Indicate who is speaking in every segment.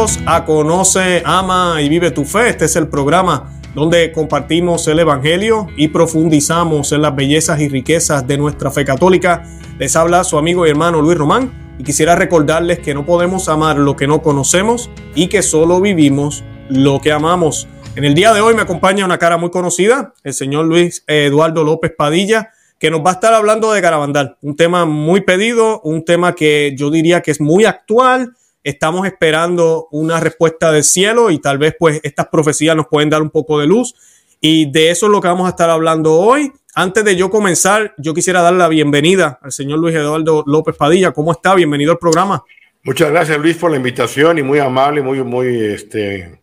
Speaker 1: Bienvenidos a Conoce, Ama y Vive tu Fe. Este es el programa donde compartimos el Evangelio y profundizamos en las bellezas y riquezas de nuestra fe católica. Les habla su amigo y hermano Luis Román y quisiera recordarles que no podemos amar lo que no conocemos y que solo vivimos lo que amamos. En el día de hoy me acompaña una cara muy conocida, el señor Luis Eduardo López Padilla, que nos va a estar hablando de Garabandal, un tema muy pedido, un tema que yo diría que es muy actual Estamos esperando una respuesta del cielo y tal vez pues estas profecías nos pueden dar un poco de luz. Y de eso es lo que vamos a estar hablando hoy. Antes de yo comenzar, yo quisiera dar la bienvenida al señor Luis Eduardo López Padilla. ¿Cómo está? Bienvenido al programa.
Speaker 2: Muchas gracias Luis por la invitación y muy amable, muy, muy este,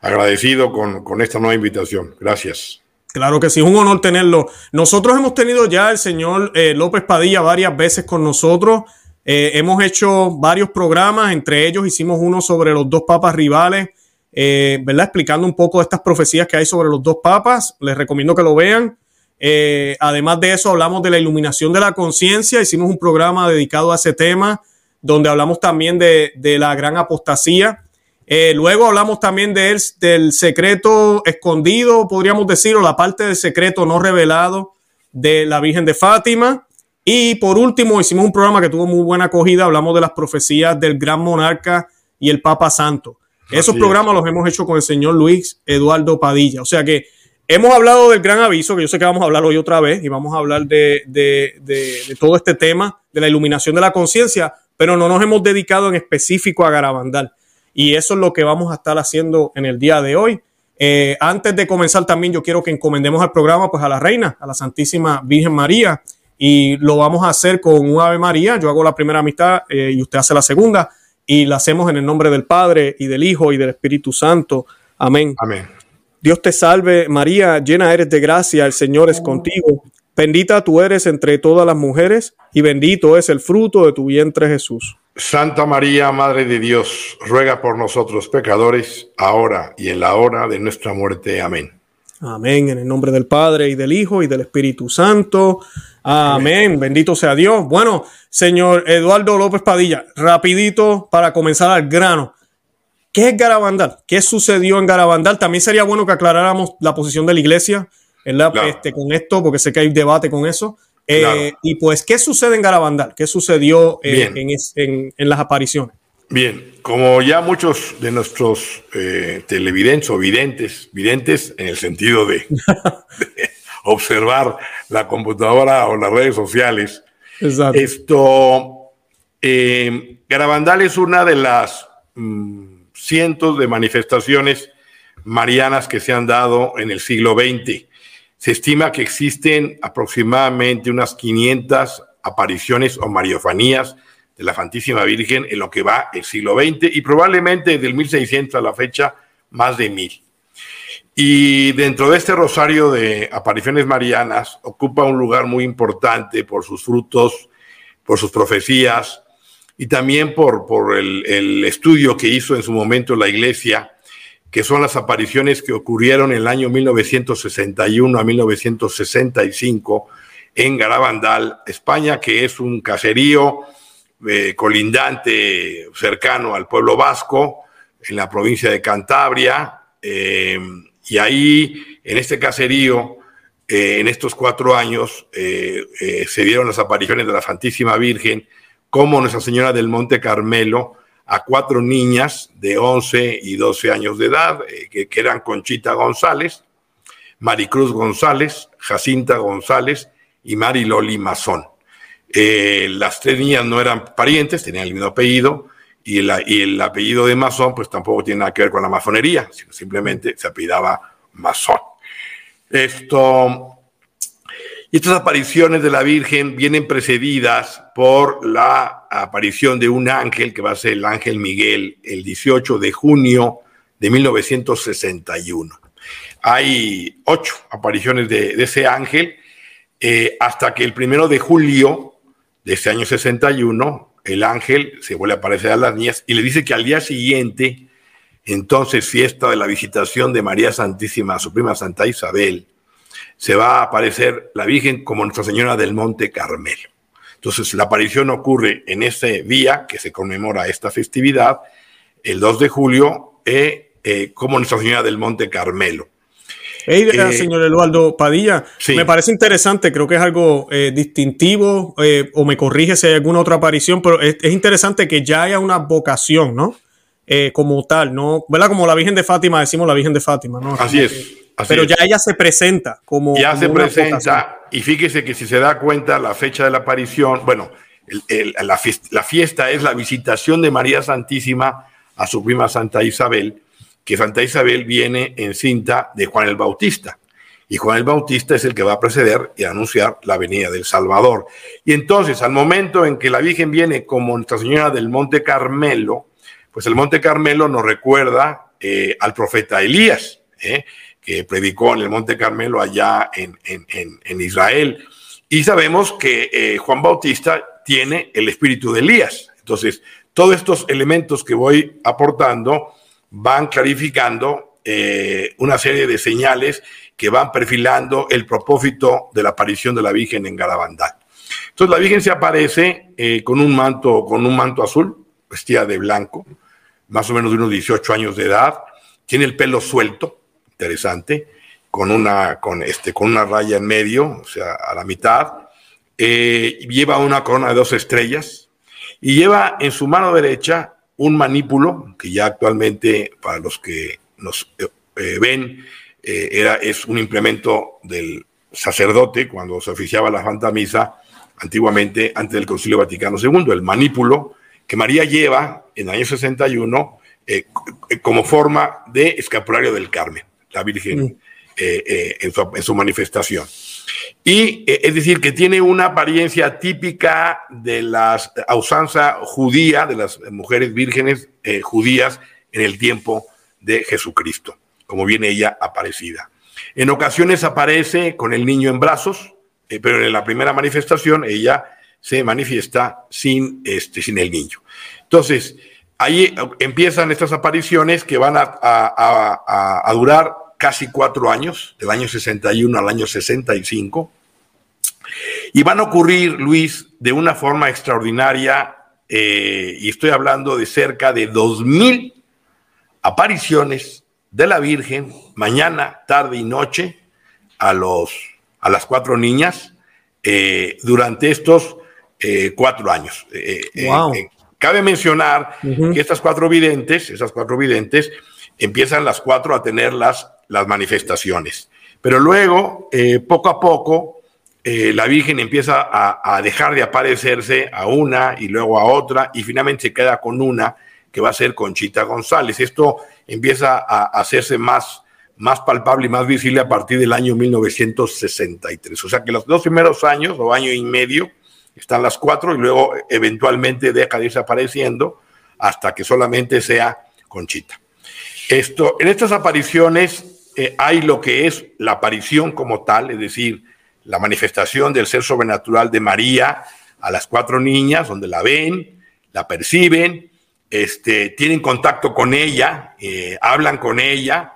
Speaker 2: agradecido con, con esta nueva invitación. Gracias.
Speaker 1: Claro que sí, es un honor tenerlo. Nosotros hemos tenido ya el señor eh, López Padilla varias veces con nosotros. Eh, hemos hecho varios programas, entre ellos hicimos uno sobre los dos papas rivales, eh, ¿verdad? Explicando un poco estas profecías que hay sobre los dos papas. Les recomiendo que lo vean. Eh, además de eso, hablamos de la iluminación de la conciencia. Hicimos un programa dedicado a ese tema, donde hablamos también de, la gran apostasía. luego hablamos también de del secreto escondido, podríamos decir, o la parte del secreto no revelado de la Virgen de Fátima. Y por último, hicimos un programa que tuvo muy buena acogida. Hablamos de las profecías del gran monarca y el Papa Santo. Esos programas los hemos hecho con el señor Luis Eduardo Padilla. O sea que hemos hablado del gran aviso, que yo sé que vamos a hablar hoy otra vez, y vamos a hablar de, de todo este tema de la iluminación de la conciencia, pero no nos hemos dedicado en específico a Garabandal. Y eso es lo que vamos a estar haciendo en el día de hoy. Eh, antes de comenzar también yo quiero que encomendemos al programa pues a la reina, a la Santísima Virgen María, y lo vamos a hacer con un Ave María. Yo hago la primera mitad eh, y usted hace la segunda y la hacemos en el nombre del Padre y del Hijo y del Espíritu Santo. Amén.
Speaker 2: Amén.
Speaker 1: Dios te salve María, llena eres de gracia, el Señor es contigo. Bendita tú eres entre todas las mujeres y bendito es el fruto de tu vientre Jesús.
Speaker 2: Santa María, Madre de Dios, ruega por nosotros pecadores, ahora y en la hora de nuestra muerte. Amén.
Speaker 1: Amén. En el nombre del Padre y del Hijo y del Espíritu Santo. Amén. Bendito sea Dios. Bueno, señor Eduardo López Padilla, rapidito para comenzar al grano. ¿Qué es Garabandal? ¿Qué sucedió en Garabandal? También sería bueno que aclaráramos la posición de la iglesia este, con esto, porque sé que hay debate con eso. Eh, y pues, ¿qué sucede en Garabandal? ¿Qué sucedió eh, en, las apariciones?
Speaker 2: Bien, como ya muchos de nuestros eh, televidentes o videntes, videntes en el sentido de, observar la computadora o las redes sociales, esto, eh, Garabandal es una de las mm, cientos de manifestaciones marianas que se han dado en el siglo XX. Se estima que existen aproximadamente unas 500 apariciones o mariofanías de la Santísima Virgen en lo que va el siglo XX y probablemente del 1600 a la fecha más de mil. Y dentro de este rosario de apariciones marianas ocupa un lugar muy importante por sus frutos, por sus profecías y también por, por el, el estudio que hizo en su momento la iglesia, que son las apariciones que ocurrieron en el año 1961 a 1965 en Garabandal, España, que es un caserío eh, colindante cercano al pueblo vasco, en la provincia de Cantabria. Eh, y ahí, en este caserío, eh, en estos cuatro años, se dieron las apariciones de la Santísima Virgen como Nuestra Señora del Monte Carmelo a cuatro niñas de 11 y 12 años de edad, que, eran Conchita González, Maricruz González, Jacinta González y Mariloli Mazón. Eh, las tres niñas no eran parientes, tenían el mismo apellido, y, el apellido de masón, pues tampoco tiene nada que ver con la masonería, sino simplemente se apellidaba masón. Esto. Y estas apariciones de la Virgen vienen precedidas por la aparición de un ángel, que va a ser el ángel Miguel, el 18 de junio de 1961. Hay ocho apariciones de, ese ángel, eh, hasta que el primero de julio de este año 61, el ángel se vuelve a aparecer a las niñas y le dice que al día siguiente, entonces fiesta de la visitación de María Santísima, su prima Santa Isabel, se va a aparecer la Virgen como Nuestra Señora del Monte Carmelo. Entonces la aparición ocurre en ese día que se conmemora esta festividad, el 2 de julio eh, eh, como Nuestra Señora del Monte Carmelo.
Speaker 1: Hey, eh, señor Eduardo Padilla, me parece interesante, creo que es algo distintivo, o me corrige si hay alguna otra aparición, pero es, interesante que ya haya una vocación, ¿no? como tal, ¿no? ¿Verdad? Como la Virgen de Fátima, decimos la Virgen de Fátima, ¿no?
Speaker 2: Así es.
Speaker 1: pero ya ella se presenta como.
Speaker 2: Ya se presenta, y fíjese que si se da cuenta la fecha de la aparición, bueno, la, fiesta, es la visitación de María Santísima a su prima Santa Isabel, que Santa Isabel viene en cinta de Juan el Bautista. Y Juan el Bautista es el que va a preceder y anunciar la venida del Salvador. Y entonces, al momento en que la Virgen viene como Nuestra Señora del Monte Carmelo, pues el Monte Carmelo nos recuerda eh, al profeta Elías, eh, que predicó en el Monte Carmelo allá en, Israel. Y sabemos que eh, Juan Bautista tiene el espíritu de Elías. Entonces, todos estos elementos que voy aportando van clarificando eh, una serie de señales que van perfilando el propósito de la aparición de la Virgen en Garabandal. Entonces la Virgen se aparece eh, con un manto, con un manto azul, vestida de blanco, más o menos de unos 18 años de edad, tiene el pelo suelto, interesante, con una, con este, con una raya en medio, o sea, a la mitad, eh, lleva una corona de dos estrellas y lleva en su mano derecha un manípulo, que ya actualmente, para los que nos eh, eh, ven, era, es un implemento del sacerdote cuando se oficiaba la Santa Misa antiguamente antes del Concilio Vaticano II, el manípulo que María lleva en el año 61 como forma de escapulario del Carmen, la Virgen mm. en su manifestación. Y eh, es decir, que tiene una apariencia típica de la usanza judía, de las mujeres vírgenes eh, judías en el tiempo de Jesucristo, como viene ella aparecida. En ocasiones aparece con el niño en brazos, eh, pero en la primera manifestación ella se manifiesta sin, este, sin el niño. Entonces, ahí empiezan estas apariciones que van a durar casi cuatro años, del año 61 al año 65, y van a ocurrir, Luis, de una forma extraordinaria, eh, y estoy hablando de cerca de 2.000 apariciones de la Virgen mañana, tarde y noche a, los, a las cuatro niñas eh, durante estos eh, cuatro años. cabe mencionar que estas cuatro videntes, esas cuatro videntes, empiezan las cuatro a tener las las manifestaciones. Pero luego, eh, poco a poco, eh, la Virgen empieza a, dejar de aparecerse a una y luego a otra y finalmente se queda con una que va a ser Conchita González. Esto empieza a hacerse más, más palpable y más visible a partir del año 1963. O sea que los dos primeros años o año y medio están las cuatro y luego eventualmente deja de irse apareciendo hasta que solamente sea Conchita. Esto, en estas apariciones eh, hay lo que es la aparición como tal, es decir, la manifestación del ser sobrenatural de María a las cuatro niñas, donde la ven, la perciben, este, tienen contacto con ella, eh, hablan con ella,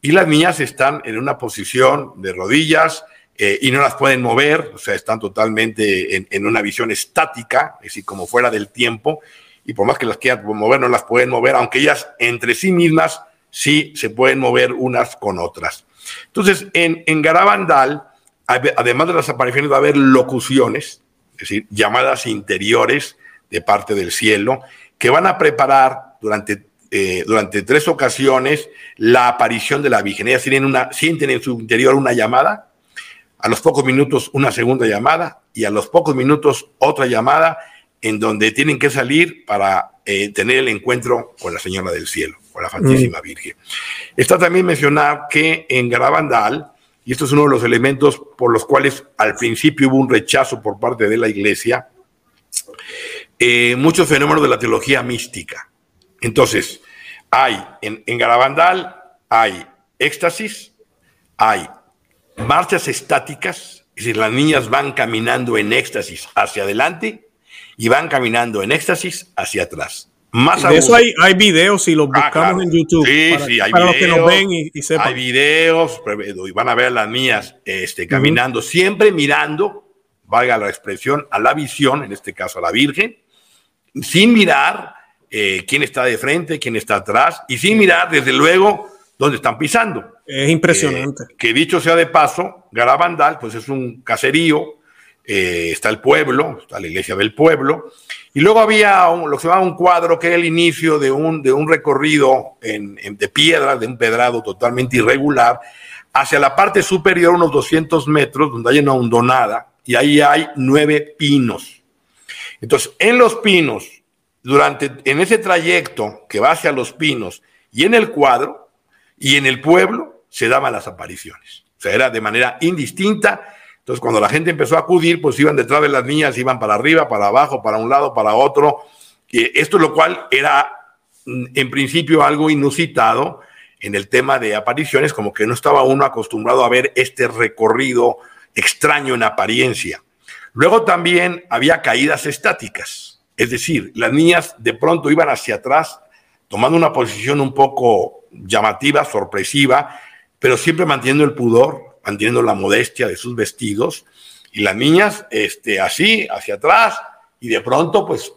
Speaker 2: y las niñas están en una posición de rodillas eh, y no las pueden mover, o sea, están totalmente en, en, una visión estática, es decir, como fuera del tiempo, y por más que las quieran mover, no las pueden mover, aunque ellas entre sí mismas sí se pueden mover unas con otras. Entonces, en, Garabandal, además de las apariciones, va a haber locuciones, es decir, llamadas interiores de parte del cielo, que van a preparar durante, eh, durante tres ocasiones la aparición de la Virgen. Ellas tienen una, sienten en su interior una llamada, a los pocos minutos una segunda llamada y a los pocos minutos otra llamada en donde tienen que salir para eh, tener el encuentro con la Señora del Cielo la Santísima mm. Virgen. Está también mencionar que en Garabandal, y esto es uno de los elementos por los cuales al principio hubo un rechazo por parte de la Iglesia, eh, muchos fenómenos de la teología mística. Entonces, hay en, en Garabandal, hay éxtasis, hay marchas estáticas, es decir, las niñas van caminando en éxtasis hacia adelante y van caminando en éxtasis hacia atrás.
Speaker 1: Más de eso hay, hay videos y los ah, buscamos en YouTube.
Speaker 2: Sí, sí, hay videos, los que nos ven y, sepan. Hay videos y van a ver a las niñas este, caminando, siempre mirando, valga la expresión, a la visión, en este caso a la Virgen, sin mirar eh, quién está de frente, quién está atrás, y sin mirar, desde luego, dónde están pisando.
Speaker 1: Es impresionante.
Speaker 2: Eh, que dicho sea de paso, Garabandal, pues es un caserío, eh, está el pueblo, está la iglesia del pueblo, y luego había lo que se llama un cuadro que era el inicio de un, de un recorrido en, de piedra, de un pedrado totalmente irregular, hacia la parte superior, unos 200 metros, donde hay una hondonada, y ahí hay nueve pinos. Entonces, en los pinos, durante, en ese trayecto que va hacia los pinos, y en el cuadro, y en el pueblo, se daban las apariciones. O sea, era de manera indistinta entonces, cuando la gente empezó a acudir, pues iban detrás de las niñas, iban para arriba, para abajo, para un lado, para otro. Esto lo cual era, mm, en principio, algo inusitado en el tema de apariciones, como que no estaba uno acostumbrado a ver este recorrido extraño en apariencia. Luego también había caídas estáticas, es decir, las niñas de pronto iban hacia atrás, tomando una posición un poco llamativa, sorpresiva, pero siempre manteniendo el pudor, manteniendo la modestia de sus vestidos, y las niñas este, así, hacia atrás, y de pronto pues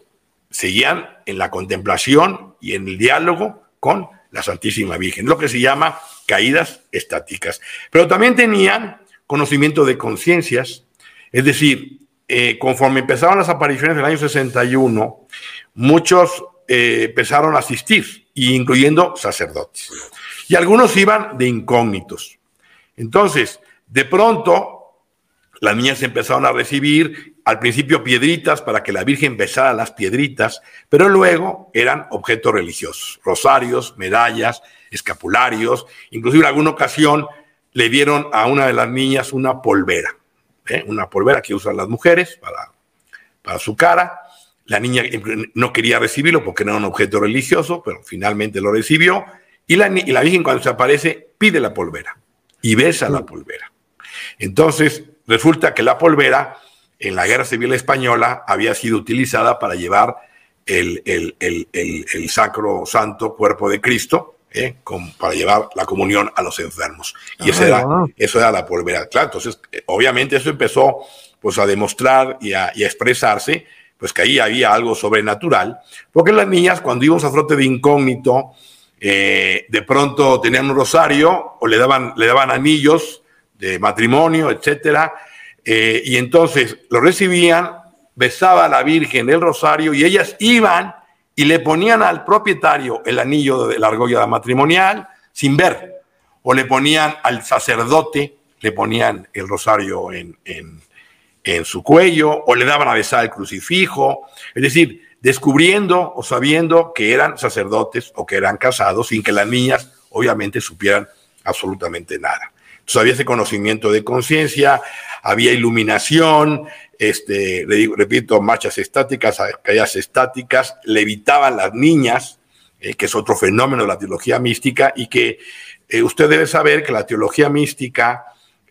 Speaker 2: seguían en la contemplación y en el diálogo con la Santísima Virgen, lo que se llama caídas estáticas. Pero también tenían conocimiento de conciencias, es decir, eh, conforme empezaron las apariciones del año 61, muchos eh, empezaron a asistir, incluyendo sacerdotes. Y algunos iban de incógnitos. Entonces, de pronto, las niñas empezaron a recibir al principio piedritas para que la Virgen besara las piedritas, pero luego eran objetos religiosos, rosarios, medallas, escapularios, inclusive en alguna ocasión le dieron a una de las niñas una polvera, ¿eh? una polvera que usan las mujeres para, para su cara. La niña no quería recibirlo porque no era un objeto religioso, pero finalmente lo recibió. Y la, y la Virgen cuando se aparece pide la polvera y besa la polvera. Entonces, resulta que la polvera en la Guerra Civil Española había sido utilizada para llevar el, sacro santo cuerpo de Cristo, ¿eh? para llevar la comunión a los enfermos. Y eso, era, eso era la polvera. Claro, entonces, eh, obviamente eso empezó pues, a demostrar y a, expresarse, pues que ahí había algo sobrenatural, porque las niñas cuando íbamos a frote de incógnito, eh, de pronto tenían un rosario o le daban, le daban anillos de matrimonio, etcétera, eh, y entonces lo recibían, besaba a la Virgen el rosario y ellas iban y le ponían al propietario el anillo de la argolla matrimonial sin ver, o le ponían al sacerdote, le ponían el rosario en, en, en su cuello, o le daban a besar el crucifijo, es decir, descubriendo o sabiendo que eran sacerdotes o que eran casados sin que las niñas obviamente supieran absolutamente nada. Entonces había ese conocimiento de conciencia, había iluminación, este, le digo, repito, marchas estáticas, caídas estáticas, levitaban las niñas, eh, que es otro fenómeno de la teología mística, y que eh, usted debe saber que la teología mística,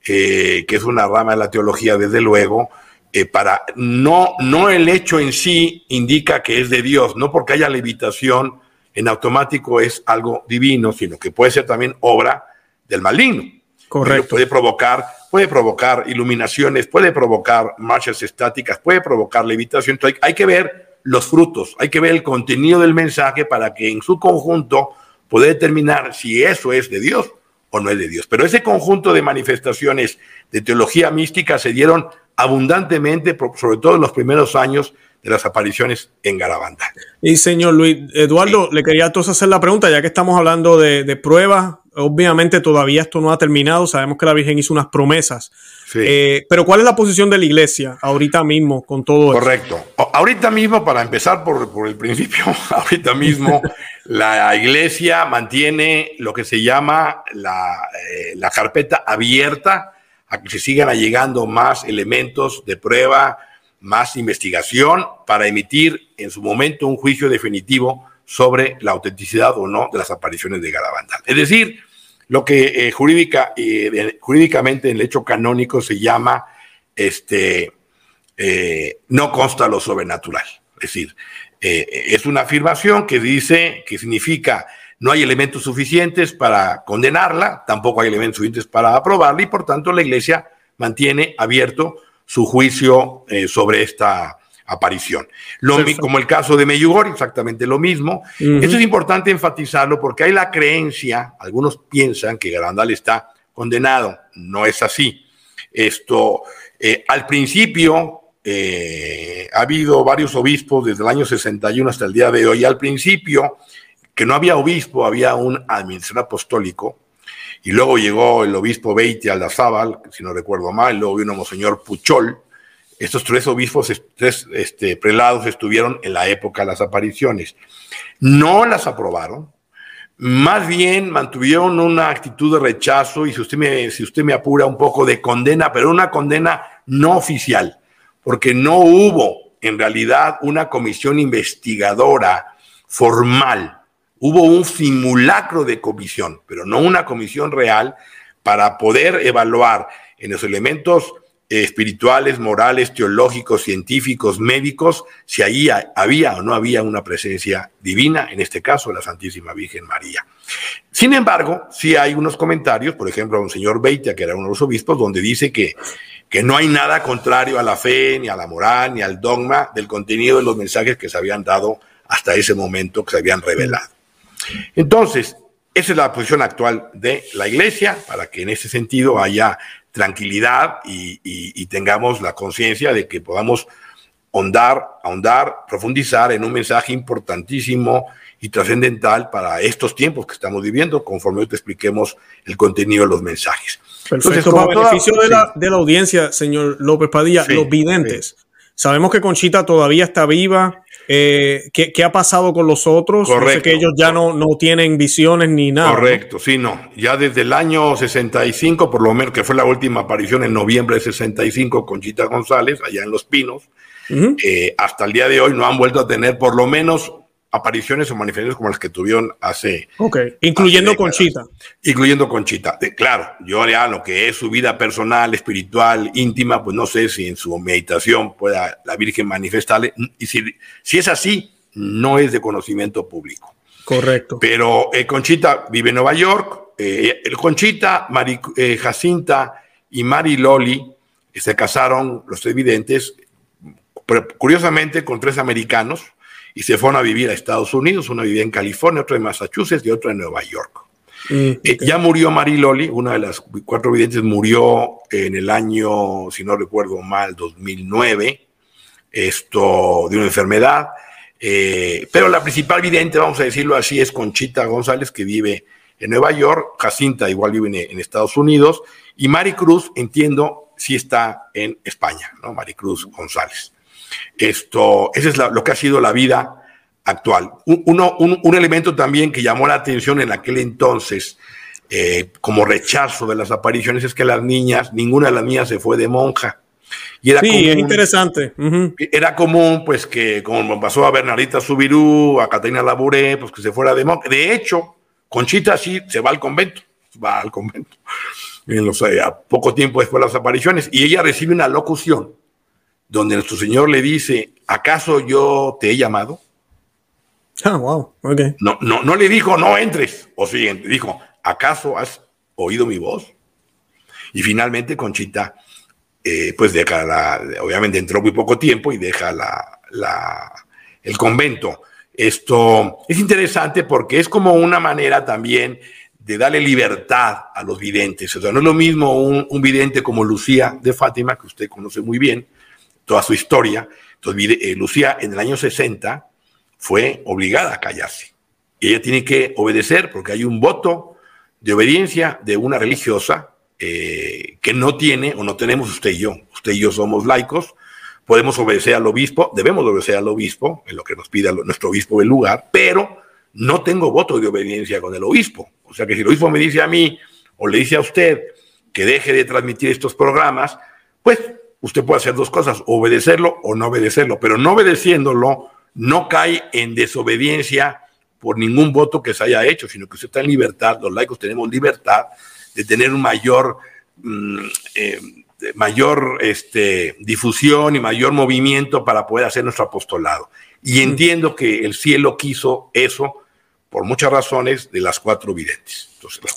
Speaker 2: eh, que es una rama de la teología, desde luego, eh, para no, no el hecho en sí indica que es de Dios, no porque haya levitación en automático es algo divino, sino que puede ser también obra del maligno.
Speaker 1: Correcto.
Speaker 2: Puede provocar, puede provocar iluminaciones, puede provocar marchas estáticas, puede provocar levitación. Entonces hay, hay que ver los frutos, hay que ver el contenido del mensaje para que en su conjunto pueda determinar si eso es de Dios o no es de Dios. Pero ese conjunto de manifestaciones de teología mística se dieron abundantemente, sobre todo en los primeros años de las apariciones en Garabanda.
Speaker 1: Y señor Luis Eduardo, le quería entonces hacer la pregunta, ya que estamos hablando de, pruebas, obviamente todavía esto no ha terminado, sabemos que la Virgen hizo unas promesas, eh, pero ¿cuál es la posición de la iglesia ahorita mismo con todo
Speaker 2: esto? Correcto. Ahorita mismo, para empezar por, por el principio, ahorita mismo la iglesia mantiene lo que se llama la, eh, la carpeta abierta que se sigan allegando más elementos de prueba, más investigación para emitir en su momento un juicio definitivo sobre la autenticidad o no de las apariciones de Garabandal. Es decir, lo que eh, jurídica, eh, jurídicamente en el hecho canónico se llama este, eh, no consta lo sobrenatural. Es decir, es una afirmación que dice, que significa no hay elementos suficientes para condenarla, tampoco hay elementos suficientes para aprobarla y por tanto la Iglesia mantiene abierto su juicio eh, sobre, esta, aparición. Lo, como el caso de Meyugori, exactamente lo mismo. Esto es importante enfatizarlo porque hay la creencia, algunos piensan que Garandal está condenado. No es así. Esto, eh, al principio, eh, ha habido varios obispos desde el año 61 hasta el día de hoy. Al principio, que no había obispo, había un administrador apostólico. Y luego llegó el obispo Beite Aldazábal, si no recuerdo mal, luego vino Monseñor Puchol. Estos tres obispos, tres este, prelados estuvieron en la época de las apariciones. No las aprobaron, más bien mantuvieron una actitud de rechazo y si usted me, si usted me apura un poco de condena, pero una condena no oficial, porque no hubo en realidad una comisión investigadora formal. Hubo un simulacro de comisión, pero no una comisión real para poder evaluar en los elementos espirituales, morales, teológicos, científicos, médicos, si ahí había o no había una presencia divina, en este caso la Santísima Virgen María. Sin embargo, sí hay unos comentarios, por ejemplo, un señor Beitia, que era uno de los obispos, donde dice que, que no hay nada contrario a la fe, ni a la moral, ni al dogma del contenido de los mensajes que se habían dado hasta ese momento, que se habían revelado. Entonces, esa es la posición actual de la Iglesia, para que en ese sentido haya tranquilidad y, tengamos la conciencia de que podamos ahondar, ahondar, profundizar en un mensaje importantísimo y trascendental para estos tiempos que estamos viviendo, conforme te expliquemos el contenido de los mensajes.
Speaker 1: Perfecto, para beneficio de, la, audiencia, señor López Padilla, los videntes. Sabemos que Conchita todavía está viva, eh, ¿qué, ha pasado con los otros? Correcto. que ellos ya no, no tienen visiones ni nada.
Speaker 2: Correcto, sí, no. Ya desde el año 65, por lo menos que fue la última aparición en noviembre de 65 con Chita González, allá en Los Pinos, eh, hasta el día de hoy no han vuelto a tener por lo menos apariciones o manifestaciones como las que tuvieron hace.
Speaker 1: Ok, incluyendo Conchita.
Speaker 2: Incluyendo Conchita. claro, yo ya lo que es su vida personal, espiritual, íntima, pues no sé si en su meditación pueda la Virgen manifestarle. Y si, si es así, no es de conocimiento público.
Speaker 1: Correcto.
Speaker 2: Pero eh, Conchita vive en Nueva York. Eh, Conchita, eh, Jacinta y Mari Loli se casaron, los tres videntes, curiosamente con tres americanos y se fueron a vivir a Estados Unidos, una vivía en California, otra en Massachusetts y otra en Nueva York. Mm, eh, ya murió Mariloli, una de las cuatro videntes murió en el año, si no recuerdo mal, 2009, esto de una enfermedad. Eh, pero la principal vidente, vamos a decirlo así, es Conchita González, que vive en Nueva York. Jacinta igual vive en, en Estados Unidos. Y Mari Cruz, entiendo, sí está en España, ¿no? Maricruz González. Esto, ese es lo que ha sido la vida actual. Un, elemento también que llamó la atención en aquel entonces, eh, como rechazo de las apariciones, es que las niñas, ninguna de las niñas se fue de monja.
Speaker 1: Y era sí, es interesante.
Speaker 2: Era común, pues, que como pasó a Bernardita Subirú, a Catalina Laburé, pues que se fuera de monja. De hecho, Conchita sí se va al convento, va al convento. En los, a poco tiempo después de las apariciones, y ella recibe una locución donde nuestro Señor le dice, ¿acaso yo te he llamado?
Speaker 1: Ah, wow, ok.
Speaker 2: No, no, no le dijo, no entres, o siguiente, dijo, ¿acaso has oído mi voz? Y finalmente Conchita, eh, pues deja la, obviamente entró muy poco tiempo y deja la, la, el convento. Esto es interesante porque es como una manera también de darle libertad a los videntes. O sea, no es lo mismo un, un vidente como Lucía de Fátima, que usted conoce muy bien, toda su historia. Entonces, eh, Lucía en el año 60 fue obligada a callarse. Y ella tiene que obedecer porque hay un voto de obediencia de una religiosa eh, que no tiene o no tenemos usted y yo. Usted y yo somos laicos, podemos obedecer al obispo, debemos obedecer al obispo en lo que nos pida nuestro obispo del lugar, pero no tengo voto de obediencia con el obispo. O sea que si el obispo me dice a mí o le dice a usted que deje de transmitir estos programas, pues usted puede hacer dos cosas, obedecerlo o no obedecerlo, pero no obedeciéndolo no cae en desobediencia por ningún voto que se haya hecho, sino que usted está en libertad, los laicos tenemos libertad de tener un mayor, mm, eh, mayor este, difusión y mayor movimiento para poder hacer nuestro apostolado. Y entiendo que el cielo quiso eso por muchas razones de las cuatro videntes.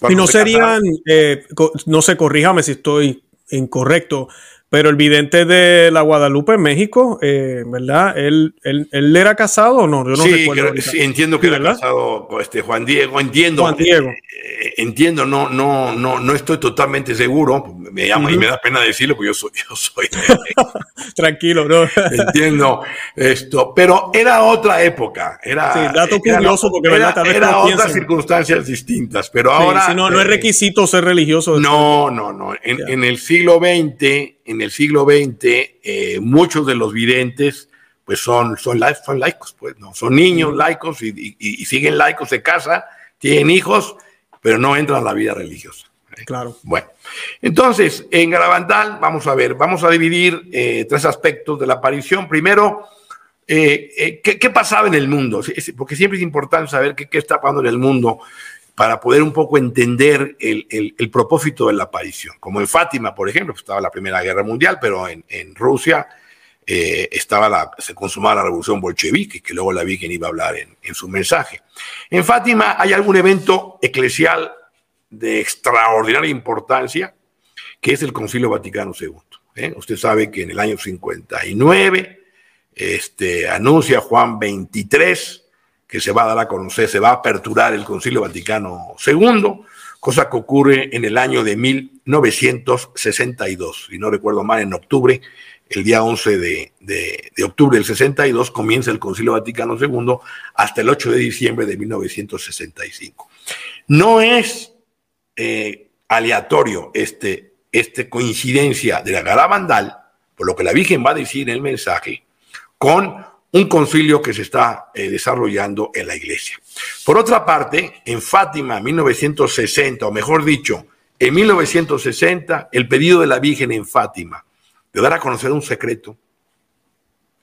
Speaker 1: y no serían, eh, no sé, corríjame si estoy incorrecto, pero el vidente de la Guadalupe en México, eh, ¿verdad? ¿Él, él, era casado o no?
Speaker 2: Yo no sí, sí, entiendo que era casado con este Juan Diego, entiendo.
Speaker 1: Juan Diego.
Speaker 2: Eh, entiendo, no, no, no, no estoy totalmente seguro, me llama y me da pena decirlo porque yo soy, yo soy.
Speaker 1: Tranquilo, ¿no?
Speaker 2: entiendo esto, pero era otra época, era.
Speaker 1: Sí, dato curioso porque
Speaker 2: era, era otras circunstancias distintas, pero ahora.
Speaker 1: no, no es eh, requisito ser religioso.
Speaker 2: No, no, no. En, en el siglo XX en el siglo XX eh, muchos de los videntes pues son, son, son laicos, pues, ¿no? Son niños laicos y, siguen laicos, de casa, tienen hijos, pero no entran a la vida religiosa.
Speaker 1: ¿eh? Claro.
Speaker 2: Bueno, entonces, en Garabandal, vamos a ver, vamos a dividir eh, tres aspectos de la aparición. Primero, ¿qué, pasaba en el mundo? Porque siempre es importante saber qué, qué está pasando en el mundo para poder un poco entender el, propósito de la aparición. Como en Fátima, por ejemplo, pues, estaba la Primera Guerra Mundial, pero en, Rusia eh, estaba la, se consumaba la revolución bolchevique, que luego la Virgen iba a hablar en, su mensaje. En Fátima hay algún evento eclesial de extraordinaria importancia, que es el Concilio Vaticano II. ¿eh? Usted sabe que en el año 59 este, anuncia Juan 23 que se va a dar a conocer, se va a aperturar el Concilio Vaticano II, cosa que ocurre en el año de 1962, y no recuerdo mal, en octubre, el día 11 de, octubre del 62, comienza el Concilio Vaticano II hasta el 8 de diciembre de 1965. No es eh, aleatorio este, este coincidencia de la Garabandal, por lo que la Virgen va a decir en el mensaje, con un concilio que se está eh, desarrollando en la iglesia. Por otra parte, en Fátima, 1960, o mejor dicho, en 1960, el pedido de la Virgen en Fátima de dar a conocer un secreto,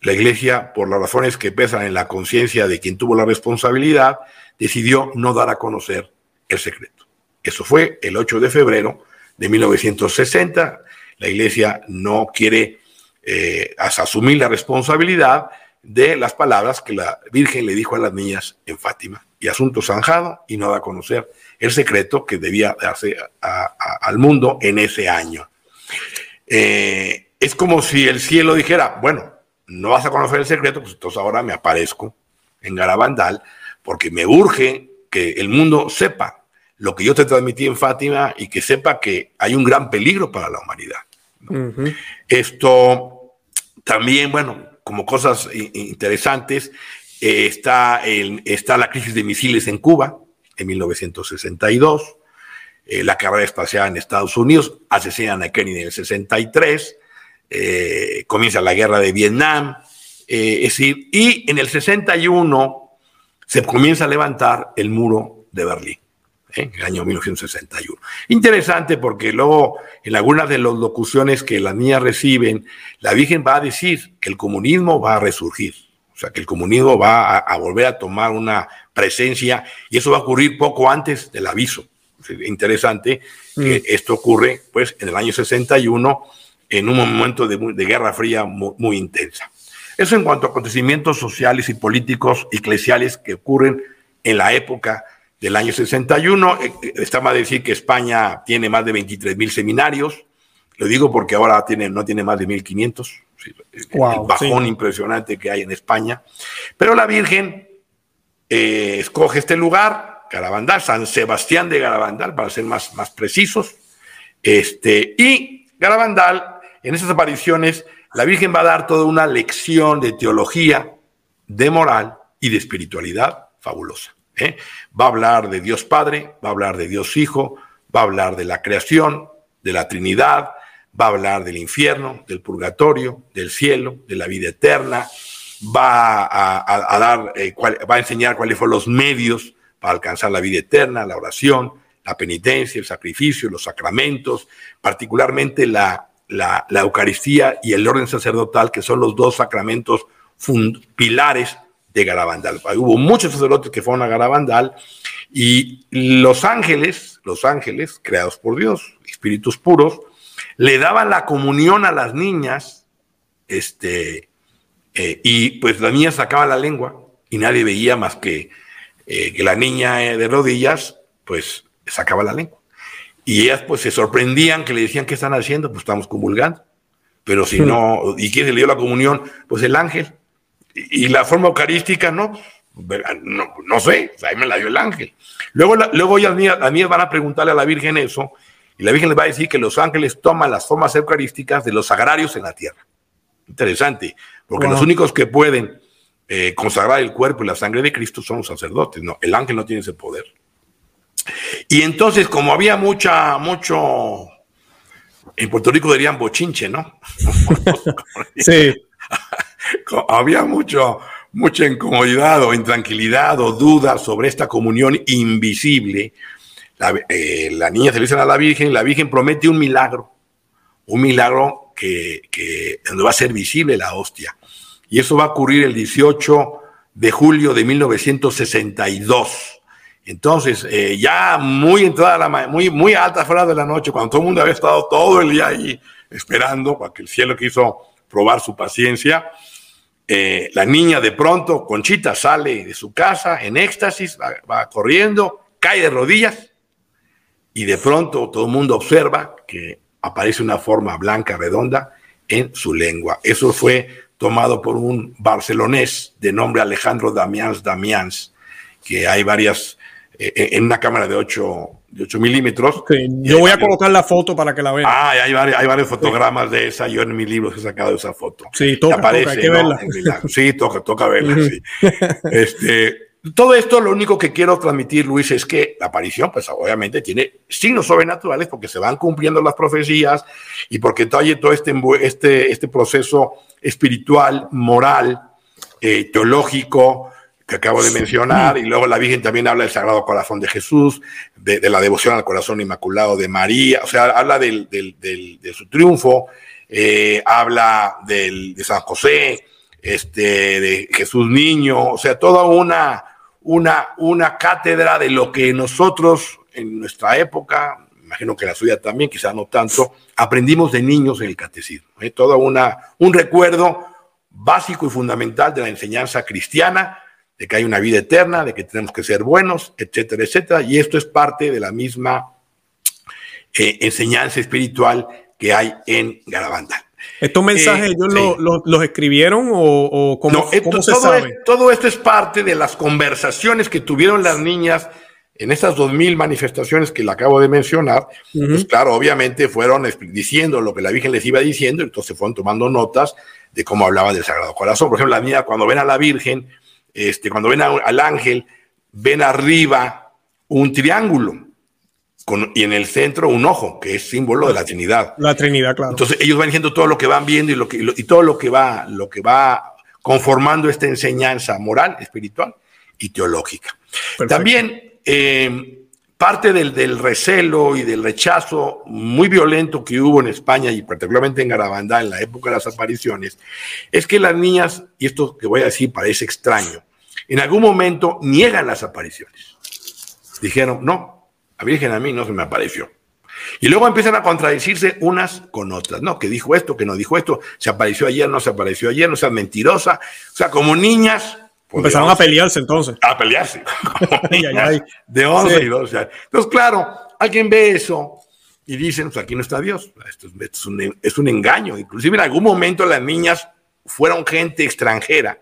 Speaker 2: la iglesia, por las razones que pesan en la conciencia de quien tuvo la responsabilidad, decidió no dar a conocer el secreto. Eso fue el 8 de febrero de 1960. La iglesia no quiere eh, asumir la responsabilidad de las palabras que la Virgen le dijo a las niñas en Fátima. Y asunto zanjado y no da a conocer el secreto que debía darse al mundo en ese año. Eh, es como si el cielo dijera, bueno, no vas a conocer el secreto, pues entonces ahora me aparezco en Garabandal porque me urge que el mundo sepa lo que yo te transmití en Fátima y que sepa que hay un gran peligro para la humanidad. Esto también, bueno, como cosas interesantes, eh, está, está la crisis de misiles en Cuba en 1962, eh, la carrera espacial en Estados Unidos, asesinan a Kennedy en el 63, eh, comienza la guerra de Vietnam, es decir, y en el 61 se comienza a levantar el muro de Berlín en el año 1961. Interesante porque luego en algunas de las locuciones que las niñas reciben, la Virgen va a decir que el comunismo va a resurgir, o sea, que el comunismo va a, volver a tomar una presencia y eso va a ocurrir poco antes del aviso. Interesante que mm. esto ocurre pues en el año 61 en un momento de, guerra fría muy intensa. Eso en cuanto a acontecimientos sociales y políticos eclesiales que ocurren en la época del año 61. Eh, eh, está mal decir que España tiene más de 23 mil seminarios. Lo digo porque ahora tiene, no tiene más de 1500. el bajón impresionante que hay en España. Pero la Virgen eh, escoge este lugar, Garabandal, San Sebastián de Garabandal, para ser más, más precisos. Este, y Garabandal, en esas apariciones, la Virgen va a dar toda una lección de teología, de moral y de espiritualidad fabulosa. ¿Eh? Va a hablar de Dios Padre, va a hablar de Dios Hijo, va a hablar de la creación, de la Trinidad, va a hablar del infierno, del purgatorio, del cielo, de la vida eterna, va a, dar, eh, va a enseñar cuáles fueron los medios para alcanzar la vida eterna, la oración, la penitencia, el sacrificio, los sacramentos, particularmente la, la, Eucaristía y el orden sacerdotal, que son los dos sacramentos pilares de Garabandal. Hubo muchos sacerdotes que fueron a Garabandal y los ángeles, los ángeles creados por Dios, espíritus puros, le daban la comunión a las niñas, este, eh, y pues la niña sacaba la lengua y nadie veía más que, eh, que la niña eh, de rodillas, pues sacaba la lengua. Y ellas pues se sorprendían que le decían, ¿qué están haciendo? Pues estamos comulgando. pero si no, ¿y quién se le dio la comunión? Pues el ángel. Y, la forma eucarística, no, no, sé, ahí me la dio el ángel. Luego, luego ya las niñas, van a preguntarle a la Virgen eso, y la Virgen les va a decir que los ángeles toman las formas eucarísticas de los sagrarios en la tierra. Interesante, porque los únicos que pueden eh, consagrar el cuerpo y la sangre de Cristo son los sacerdotes, no, el ángel no tiene ese poder. Y entonces, como había mucha, mucho, en Puerto Rico dirían bochinche, ¿no?
Speaker 1: sí.
Speaker 2: había mucho, mucha incomodidad o intranquilidad o duda sobre esta comunión invisible. Eh, la, niña se le dice a la Virgen, la Virgen promete un milagro, un milagro que, que donde va a ser visible la hostia. Y eso va a ocurrir el 18 de julio de 1962. Entonces, eh, ya muy entrada la muy, muy alta fuera de la noche, cuando todo el mundo había estado todo el día ahí esperando, para que el cielo quiso probar su paciencia, eh, la niña de pronto, Conchita, sale de su casa en éxtasis, va, corriendo, cae de rodillas y de pronto todo el mundo observa que aparece una forma blanca redonda en su lengua. Eso fue tomado por un barcelonés de nombre Alejandro Damians Damians, que hay varias eh, en una cámara de 8, de 8 milímetros.
Speaker 1: Yo voy a colocar la foto para que la vean.
Speaker 2: Ah, hay, varios, hay varios fotogramas de esa. Yo en mi libro he sacado esa foto.
Speaker 1: Sí, toca, aparece, hay que verla.
Speaker 2: Sí, toca, toca verla. sí. este, todo esto lo único que quiero transmitir, Luis, es que la aparición, pues obviamente tiene signos sobrenaturales porque se van cumpliendo las profecías y porque todo, todo este, este, este proceso espiritual, moral, eh, teológico, que acabo de mencionar, y luego la Virgen también habla del Sagrado Corazón de Jesús, de, la devoción al corazón inmaculado de María, o sea, habla del, de su triunfo, eh, habla de San José, este, de Jesús niño, o sea, toda una, una, una cátedra de lo que nosotros en nuestra época, imagino que la suya también, quizá no tanto, aprendimos de niños en el catecismo, ¿eh? todo una, un recuerdo básico y fundamental de la enseñanza cristiana, de que hay una vida eterna, de que tenemos que ser buenos, etcétera, etcétera. Y esto es parte de la misma eh, enseñanza espiritual que hay en Garabanda.
Speaker 1: ¿Estos mensajes eh, ellos los escribieron o, cómo, se
Speaker 2: todo,
Speaker 1: sabe?
Speaker 2: todo esto es parte de las conversaciones que tuvieron las niñas en estas dos mil manifestaciones que le acabo de mencionar. Pues claro, obviamente fueron diciendo lo que la Virgen les iba diciendo, entonces fueron tomando notas de cómo hablaba del Sagrado Corazón. Por ejemplo, la niña cuando ven a la Virgen, este, cuando ven al ángel, ven arriba un triángulo y en el centro un ojo, que es símbolo de la Trinidad.
Speaker 1: La Trinidad, claro.
Speaker 2: Entonces ellos van diciendo todo lo que van viendo y, lo que, y todo lo que, va, lo que va conformando esta enseñanza moral, espiritual y teológica. También eh, parte del, del, recelo y del rechazo muy violento que hubo en España y particularmente en Garabandá en la época de las apariciones, es que las niñas, y esto que voy a decir parece extraño, en algún momento niegan las apariciones. Dijeron, no, la Virgen a mí no se me apareció. Y luego empiezan a contradecirse unas con otras, ¿no? Que dijo esto, que no dijo esto, se apareció ayer, no se apareció ayer, no seas mentirosa. O sea, como niñas.
Speaker 1: Pues, Empezaron a pelearse entonces.
Speaker 2: A pelearse. de 11 y 12 años. Entonces, claro, alguien ve eso y dicen, pues aquí no está Dios. Esto es, un, es un engaño. Inclusive en algún momento las niñas fueron gente extranjera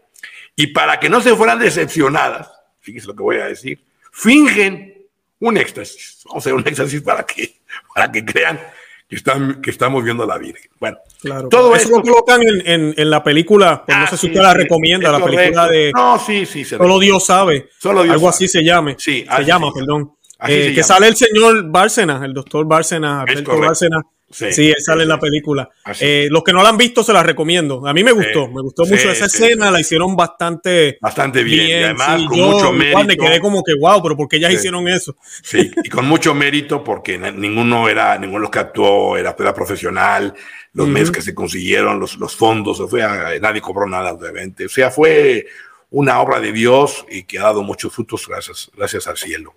Speaker 2: y para que no se fueran decepcionadas, fíjense lo que voy a decir, fingen un éxtasis. Vamos a hacer un éxtasis para que, para que crean que, están, que estamos viendo a la Virgen. Bueno,
Speaker 1: claro, todo eso, lo colocan en, en, la película, pues no sé si usted la recomienda, la película de
Speaker 2: No, sí, sí.
Speaker 1: Solo Dios sabe. Solo Dios Algo así se llame. Sí, se llama, perdón. Eh, que sale el señor Bárcenas, el doctor Bárcenas, Alberto Bárcenas, Sí, él sale en la película. Eh, los que no la han visto se la recomiendo. A mí me gustó, me gustó mucho esa escena, la hicieron bastante,
Speaker 2: bastante bien. Y además con mucho mérito.
Speaker 1: me quedé como que wow, pero ¿por qué ellas hicieron eso?
Speaker 2: Sí, y con mucho mérito porque ninguno era, ninguno de los que actuó era, profesional, los medios que se consiguieron, los, los fondos, o sea, nadie cobró nada obviamente. O sea, fue una obra de Dios y que ha dado muchos frutos gracias, gracias al cielo.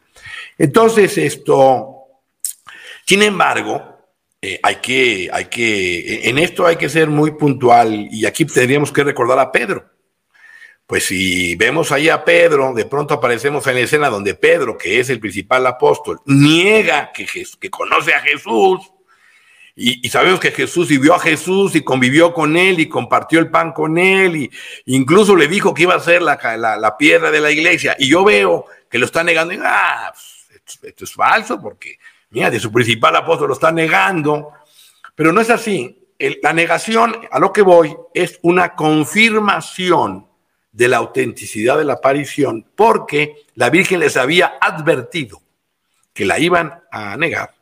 Speaker 2: Entonces, esto, sin embargo, eh, hay que, hay que, en esto hay que ser muy puntual y aquí tendríamos que recordar a Pedro. Pues si vemos ahí a Pedro, de pronto aparecemos en la escena donde Pedro, que es el principal apóstol, niega que, que conoce a Jesús Y, sabemos que Jesús vivió a Jesús y convivió con él y compartió el pan con él y incluso le dijo que iba a ser la, la, piedra de la iglesia. Y yo veo que lo está negando. Y, ah, pues, esto, es falso porque, mira, de su principal apóstol lo está negando. Pero no es así. la negación, a lo que voy, es una confirmación de la autenticidad de la aparición porque la Virgen les había advertido que la iban a negar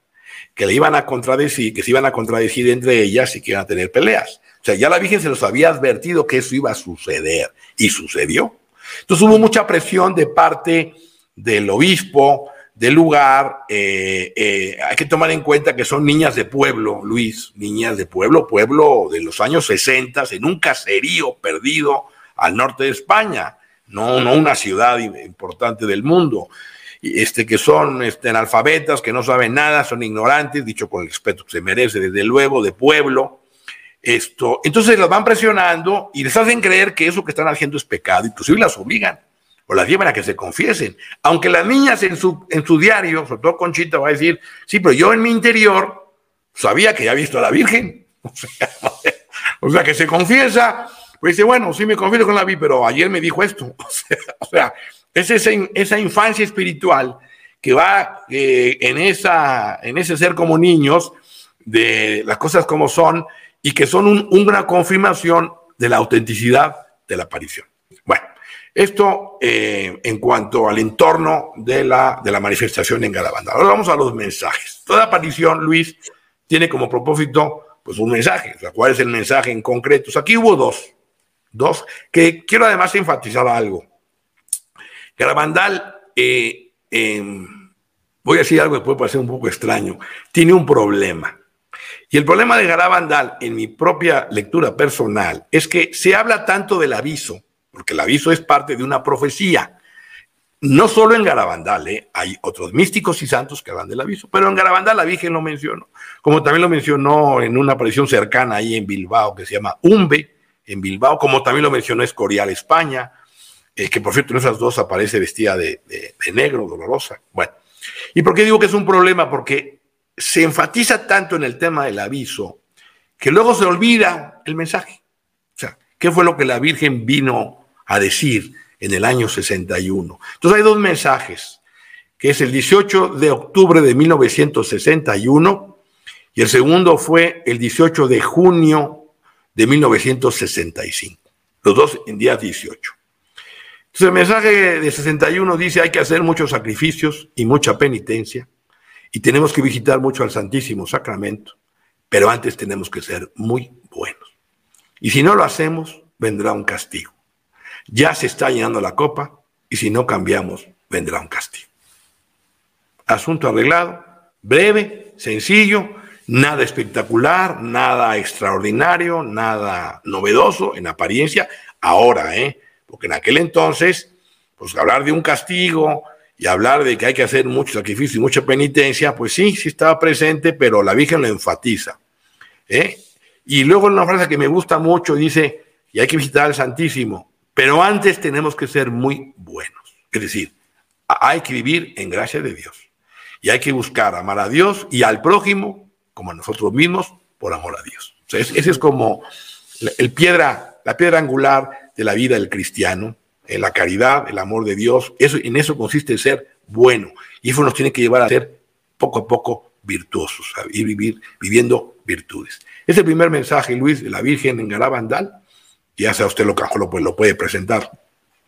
Speaker 2: que le iban a contradecir, que se iban a contradecir entre ellas y que iban a tener peleas. O sea, ya la Virgen se los había advertido que eso iba a suceder y sucedió. Entonces hubo mucha presión de parte del obispo, del lugar. Eh, eh, hay que tomar en cuenta que son niñas de pueblo, Luis, niñas de pueblo, pueblo de los años 60, en un caserío perdido al norte de España, no, no una ciudad importante del mundo este, que son este, analfabetas, que no saben nada, son ignorantes, dicho con el respeto que se merece, desde luego, de pueblo. Esto, entonces las van presionando y les hacen creer que eso que están haciendo es pecado, inclusive las obligan o las llevan a que se confiesen. Aunque las niñas en su, en su diario, sobre todo Conchita, va a decir, sí, pero yo en mi interior sabía que ya había visto a la Virgen. O sea, que se confiesa, pues dice, bueno, sí me confieso con la Virgen, pero ayer me dijo esto. O sea, es esa, infancia espiritual que va eh, en, esa, en ese ser como niños, de las cosas como son, y que son una confirmación de la autenticidad de la aparición. Esto eh, en cuanto al entorno de la, de la manifestación en Garabanda. Ahora vamos a los mensajes. Toda aparición, Luis, tiene como propósito pues un mensaje. ¿Cuál es el mensaje en concreto? aquí hubo dos, dos, que quiero además enfatizar algo. Garabandal, eh, em, voy a decir algo que puede parecer un poco extraño, tiene un problema. Y el problema de Garabandal, en mi propia lectura personal, es que se habla tanto del aviso, porque el aviso es parte de una profecía. No solo en Garabandal, ¿eh? hay otros místicos y santos que hablan del aviso, pero en Garabandal la Virgen lo mencionó, como también lo mencionó en una aparición cercana ahí en Bilbao que se llama Umbe, en Bilbao, como también lo mencionó Escorial, España, eh, que por cierto en esas dos aparece vestida de, negro, dolorosa. Bueno, ¿y por qué digo que es un problema? Porque se enfatiza tanto en el tema del aviso que luego se olvida el mensaje. O sea, ¿qué fue lo que la Virgen vino a decir en el año 61? Entonces hay dos mensajes, que es el 18 de octubre de 1961 y el segundo fue el 18 de junio de 1965, los dos en día 18. Entonces el mensaje de 61 dice hay que hacer muchos sacrificios y mucha penitencia y tenemos que visitar mucho al Santísimo Sacramento, pero antes tenemos que ser muy buenos. Y si no lo hacemos, vendrá un castigo. Ya se está llenando la copa y si no cambiamos, vendrá un castigo. Asunto arreglado, breve, sencillo, nada espectacular, nada extraordinario, nada novedoso en apariencia. Ahora, ¿eh? porque en aquel entonces, pues hablar de un castigo y hablar de que hay que hacer mucho sacrificio y mucha penitencia, pues sí, sí estaba presente, pero la Virgen lo enfatiza. ¿eh? Y luego una frase que me gusta mucho dice, y hay que visitar al Santísimo, pero antes tenemos que ser muy buenos. Es decir, hay que vivir en gracia de Dios. Y hay que buscar amar a Dios y al prójimo como a nosotros mismos por amor a Dios. ese es como el piedra, la piedra angular de la vida del cristiano, en la caridad, el amor de Dios. Eso, en eso consiste ser bueno. Y eso nos tiene que llevar a ser poco a poco virtuosos, a ir vivir, viviendo virtudes. Es el primer mensaje, Luis, de la Virgen en Garabandal. Ya sea usted lo que lo, pues, lo puede presentar.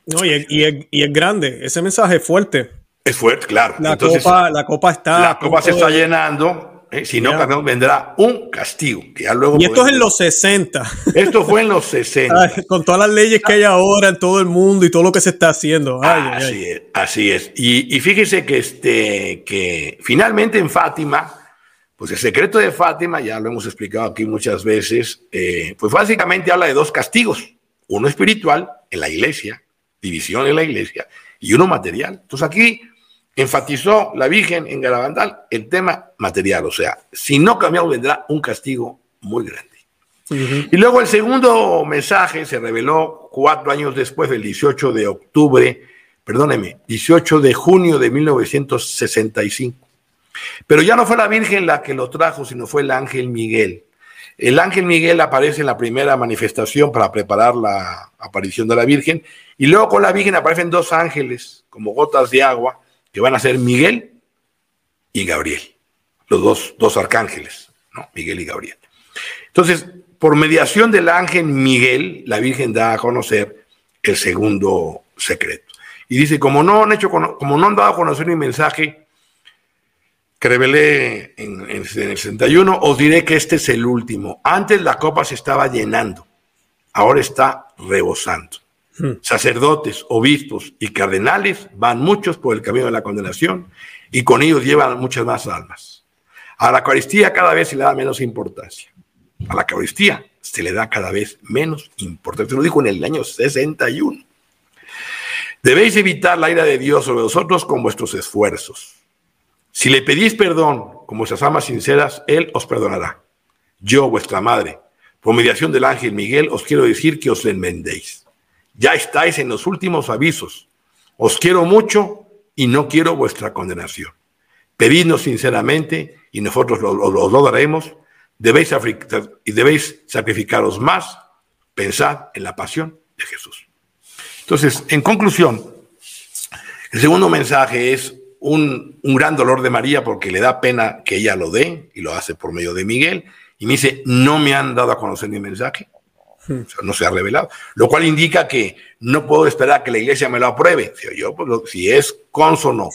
Speaker 1: No, y es, y, es, grande, ese mensaje es fuerte.
Speaker 2: Es fuerte, claro.
Speaker 1: La, copa, la copa está.
Speaker 2: La copa se está llenando ¿eh? Si no, vendrá un castigo. Que ya luego
Speaker 1: y esto es en los 60.
Speaker 2: Esto fue en los 60.
Speaker 1: con todas las leyes que hay ahora en todo el mundo y todo lo que se está haciendo.
Speaker 2: así es, así es. Y, fíjese que, este, que finalmente en Fátima, pues el secreto de Fátima, ya lo hemos explicado aquí muchas veces, eh, pues básicamente habla de dos castigos. Uno espiritual en la iglesia, división en la iglesia, y uno material. Entonces aquí enfatizó la Virgen en Garabandal el tema material, o sea, si no cambiamos vendrá un castigo muy grande. Y luego el segundo mensaje se reveló cuatro años después, del 18 de octubre, perdóneme, 18 de junio de 1965. Pero ya no fue la Virgen la que lo trajo, sino fue el ángel Miguel. El ángel Miguel aparece en la primera manifestación para preparar la aparición de la Virgen, y luego con la Virgen aparecen dos ángeles, como gotas de agua, que van a ser Miguel y Gabriel, los dos, dos arcángeles, ¿no? Miguel y Gabriel. Entonces, por mediación del ángel Miguel, la Virgen da a conocer el segundo secreto. Y dice, como no han hecho, como no han dado a conocer mi mensaje que revelé en, en, el 61, os diré que este es el último. Antes la copa se estaba llenando, ahora está rebosando. Hmm. Sacerdotes, obispos y cardenales van muchos por el camino de la condenación y con ellos llevan muchas más almas. A la Eucaristía cada vez se le da menos importancia. A la Eucaristía se le da cada vez menos importancia. Lo dijo en el año 61. Debéis evitar la ira de Dios sobre vosotros con vuestros esfuerzos. Si le pedís perdón con vuestras almas sinceras, Él os perdonará. Yo, vuestra madre, por mediación del ángel Miguel, os quiero decir que os enmendéis. Ya estáis en los últimos avisos. Os quiero mucho y no quiero vuestra condenación. Pedidnos sinceramente y nosotros os lo, daremos. Debéis, y debéis sacrificaros más. Pensad en la pasión de Jesús. Entonces, en conclusión, el segundo mensaje es un, gran dolor de María porque le da pena que ella lo dé y lo hace por medio de Miguel. Y me dice, no me han dado a conocer mi mensaje. Hmm. no se ha revelado. Lo cual indica que no puedo esperar que la iglesia me lo apruebe. Si, yo, pues, si es consono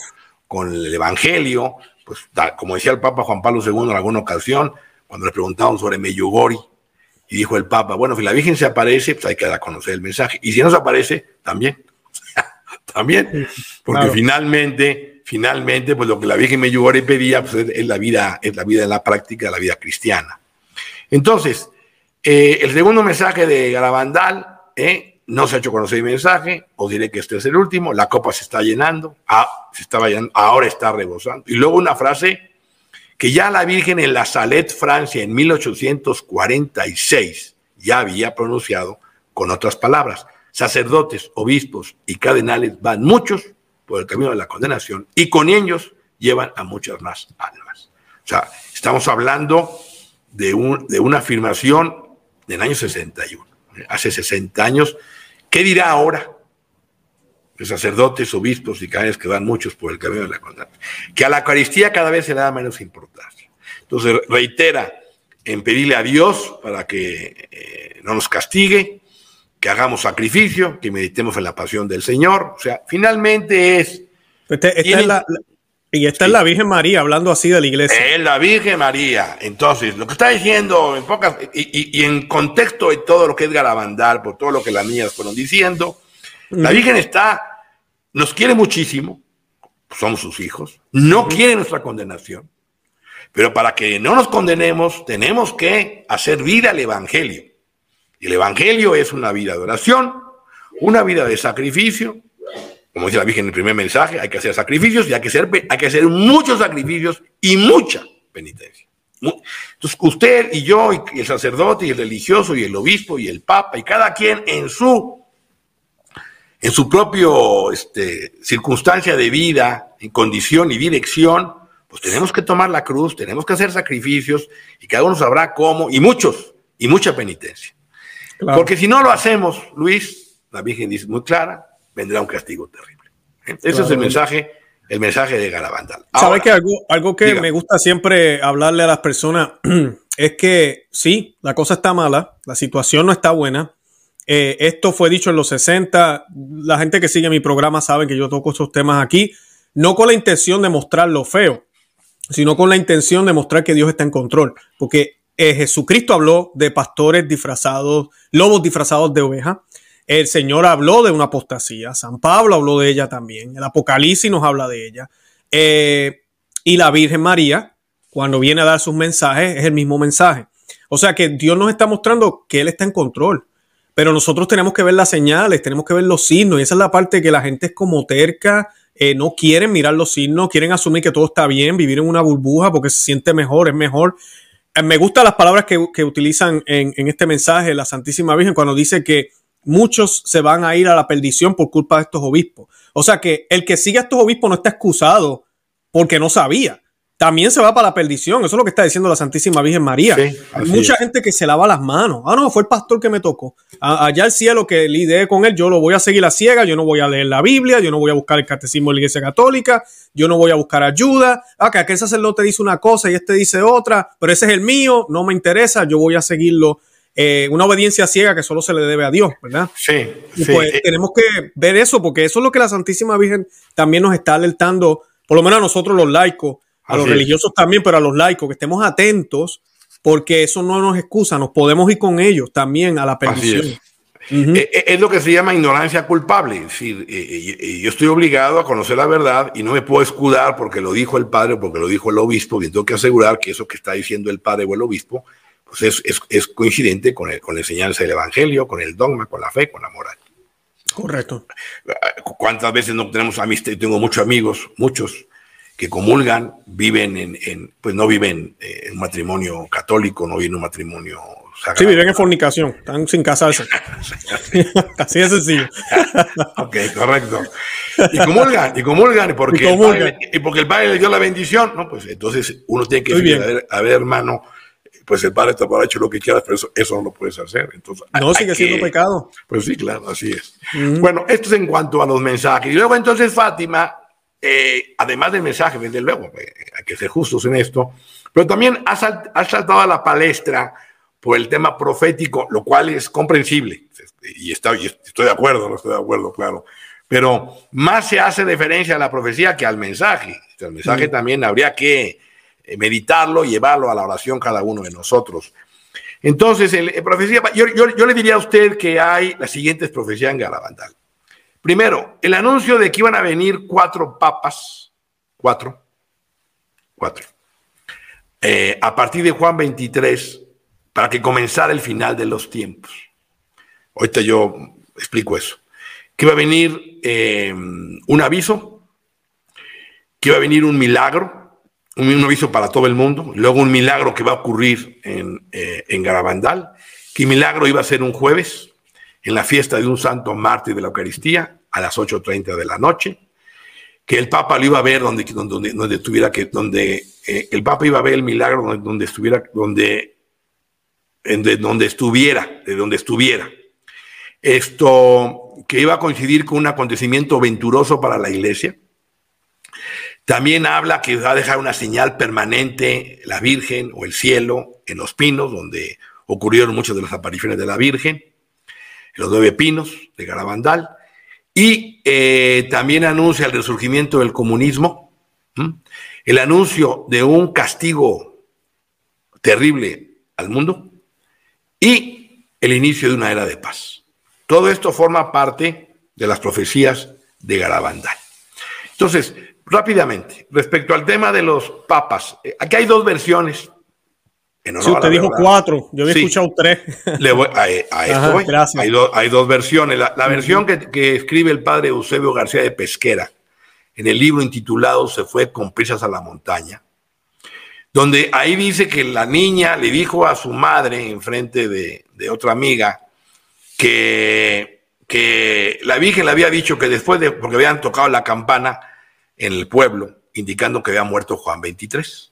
Speaker 2: con el Evangelio, pues como decía el Papa Juan Pablo II en alguna ocasión, cuando le preguntaban sobre Meyugori, y dijo el Papa, bueno, si la Virgen se aparece, pues hay que dar a conocer el mensaje. Y si no se aparece, también. también. Porque finalmente, finalmente, pues lo que la Virgen Meyugori pedía pues, es, la vida, es la vida en la práctica, la vida cristiana. Entonces, eh, el segundo mensaje de Garabandal, eh, no se ha hecho conocer el mensaje, os diré que este es el último, la copa se está llenando, ah, se estaba llenando, ahora está rebosando. Y luego una frase que ya la Virgen en la Salet, Francia, en 1846, ya había pronunciado con otras palabras. Sacerdotes, obispos y cardenales van muchos por el camino de la condenación y con ellos llevan a muchas más almas. O sea, estamos hablando de, un, de una afirmación del año 61, hace 60 años. ¿Qué dirá ahora? Los sacerdotes, obispos y cardenales que van muchos por el camino de la condenación que a la Eucaristía cada vez se le da menos importancia. Entonces reitera en pedirle a Dios para que eh, no nos castigue, que hagamos sacrificio, que meditemos en la pasión del Señor. O sea, finalmente es...
Speaker 1: Este, y esta es la Virgen María hablando así de la iglesia.
Speaker 2: Es la Virgen María. Entonces, lo que está diciendo en pocas y, en contexto de todo lo que es Garabandal, por todo lo que las niñas fueron diciendo, la Virgen está, nos quiere muchísimo, somos sus hijos, no quiere nuestra condenación. Pero para que no nos condenemos, tenemos que hacer vida al Evangelio. El Evangelio es una vida de oración, una vida de sacrificio. Como dice la Virgen en el primer mensaje, hay que hacer sacrificios y hay que hacer, hay que hacer muchos sacrificios y mucha penitencia. Entonces, usted y yo, y el sacerdote, y el religioso, y el obispo, y el papa, y cada quien en su en su propio este, circunstancia de vida, en condición y dirección, pues tenemos que tomar la cruz, tenemos que hacer sacrificios y cada uno sabrá cómo, y muchos, y mucha penitencia. Porque si no lo hacemos, Luis, la Virgen dice muy clara, vendrá un castigo terrible. ¿Eh? Ese es el mensaje, el mensaje de Garabandal.
Speaker 1: ¿Sabes que algo, algo que me gusta siempre hablarle a las personas es que sí, la cosa está mala, la situación no está buena, eh, esto fue dicho en los 60. La gente que sigue mi programa sabe que yo toco estos temas aquí, no con la intención de mostrar lo feo, sino con la intención de mostrar que Dios está en control. Porque eh, Jesucristo habló de pastores disfrazados, lobos disfrazados de oveja. El Señor habló de una apostasía. San Pablo habló de ella también. El Apocalipsis nos habla de ella. Eh, y la Virgen María, cuando viene a dar sus mensajes, es el mismo mensaje. O sea que Dios nos está mostrando que Él está en control. Pero nosotros tenemos que ver las señales, tenemos que ver los signos, y esa es la parte que la gente es como terca, eh, no quieren mirar los signos, quieren asumir que todo está bien, vivir en una burbuja porque se siente mejor, es mejor. Eh, me gustan las palabras que, utilizan en, en, este mensaje la Santísima Virgen cuando dice que muchos se van a ir a la perdición por culpa de estos obispos. O sea que el que sigue a estos obispos no está excusado porque no sabía también se va para la perdición. Eso es lo que está diciendo la Santísima Virgen María. Hay mucha gente que se lava las manos. Ah, no, fue el pastor que me tocó. allá el cielo que lidié con él, yo lo voy a seguir a ciega, yo no voy a leer la Biblia, yo no voy a buscar el catecismo de la Iglesia Católica, yo no voy a buscar ayuda. Ah, que aquel sacerdote dice una cosa y este dice otra, pero ese es el mío, no me interesa, yo voy a seguirlo. Eh, una obediencia ciega que solo se le debe a Dios, ¿verdad?
Speaker 2: Sí.
Speaker 1: pues tenemos que ver eso, porque eso es lo que la Santísima Virgen también nos está alertando, por lo menos a nosotros los laicos, a los religiosos también, pero a los laicos, que estemos atentos, porque eso no nos excusa, nos podemos ir con ellos también a la perdición.
Speaker 2: Es. Eh, eh, es. lo que se llama ignorancia culpable. Es decir, eh, yo estoy obligado a conocer la verdad y no me puedo escudar porque lo dijo el padre o porque lo dijo el obispo, y tengo que asegurar que eso que está diciendo el padre o el obispo pues es, es, es coincidente con, el, con la enseñanza del evangelio, con el dogma, con la fe, con la moral.
Speaker 1: Correcto.
Speaker 2: ¿Cuántas veces no tenemos amistad? Tengo muchos amigos, muchos, que comulgan viven en, pues no viven eh, en un matrimonio católico, no viven en un matrimonio
Speaker 1: sagrado. Sí, viven en fornicación, están sin casarse. Así de sencillo.
Speaker 2: ok, correcto. Y comulgan, y comulgan, porque, y, El padre, y porque el padre le dio la bendición, ¿no? Pues entonces uno tiene que decir, a ver, hermano, pues el padre está para hecho lo que quieras, pero eso, no lo puedes hacer. Entonces,
Speaker 1: no, sigue siendo pecado.
Speaker 2: Pues sí, claro, así es. Bueno, esto es en cuanto a los mensajes. Y luego entonces Fátima eh, además del mensaje, desde luego, eh, hay que ser justos en esto, pero también ha, saltado a la palestra por el tema profético, lo cual es comprensible, y, estoy de acuerdo, no estoy de acuerdo, claro, pero más se hace referencia a la profecía que al mensaje. El mensaje también habría que eh, meditarlo, llevarlo a la oración cada uno de nosotros. Entonces, el, profecía, yo, yo, le diría a usted que hay las siguientes profecías en Garabandal. Primero, el anuncio de que iban a venir cuatro papas, cuatro, cuatro, eh, a partir de Juan 23, para que comenzara el final de los tiempos. Ahorita yo explico eso. Que iba a venir eh, un aviso, que iba a venir un milagro, un, aviso para todo el mundo, luego un milagro que va a ocurrir en, eh, en Garabandal, que milagro iba a ser un jueves, en la fiesta de un santo mártir de la Eucaristía a las 8.30 de la noche, que el Papa lo iba a ver donde, donde, donde estuviera, que, donde eh, el Papa iba a ver el milagro donde, donde estuviera, donde, de donde estuviera, de donde estuviera. Esto que iba a coincidir con un acontecimiento venturoso para la iglesia. También habla que va a dejar una señal permanente la Virgen o el cielo en los pinos, donde ocurrieron muchas de las apariciones de la Virgen los nueve pinos de Garabandal, y eh, también anuncia el resurgimiento del comunismo, el anuncio de un castigo terrible al mundo y el inicio de una era de paz. Todo esto forma parte de las profecías de Garabandal. Entonces, rápidamente, respecto al tema de los papas, eh, aquí hay dos versiones
Speaker 1: sí, usted dijo cuatro, yo había escuchado tres.
Speaker 2: Le voy, a, esto Hay, hay, dos versiones. La, versión que, escribe el padre Eusebio García de Pesquera en el libro intitulado Se fue con prisas a la montaña, donde ahí dice que la niña le dijo a su madre en frente de, de otra amiga que, que la Virgen le había dicho que después de, porque habían tocado la campana en el pueblo, indicando que había muerto Juan 23.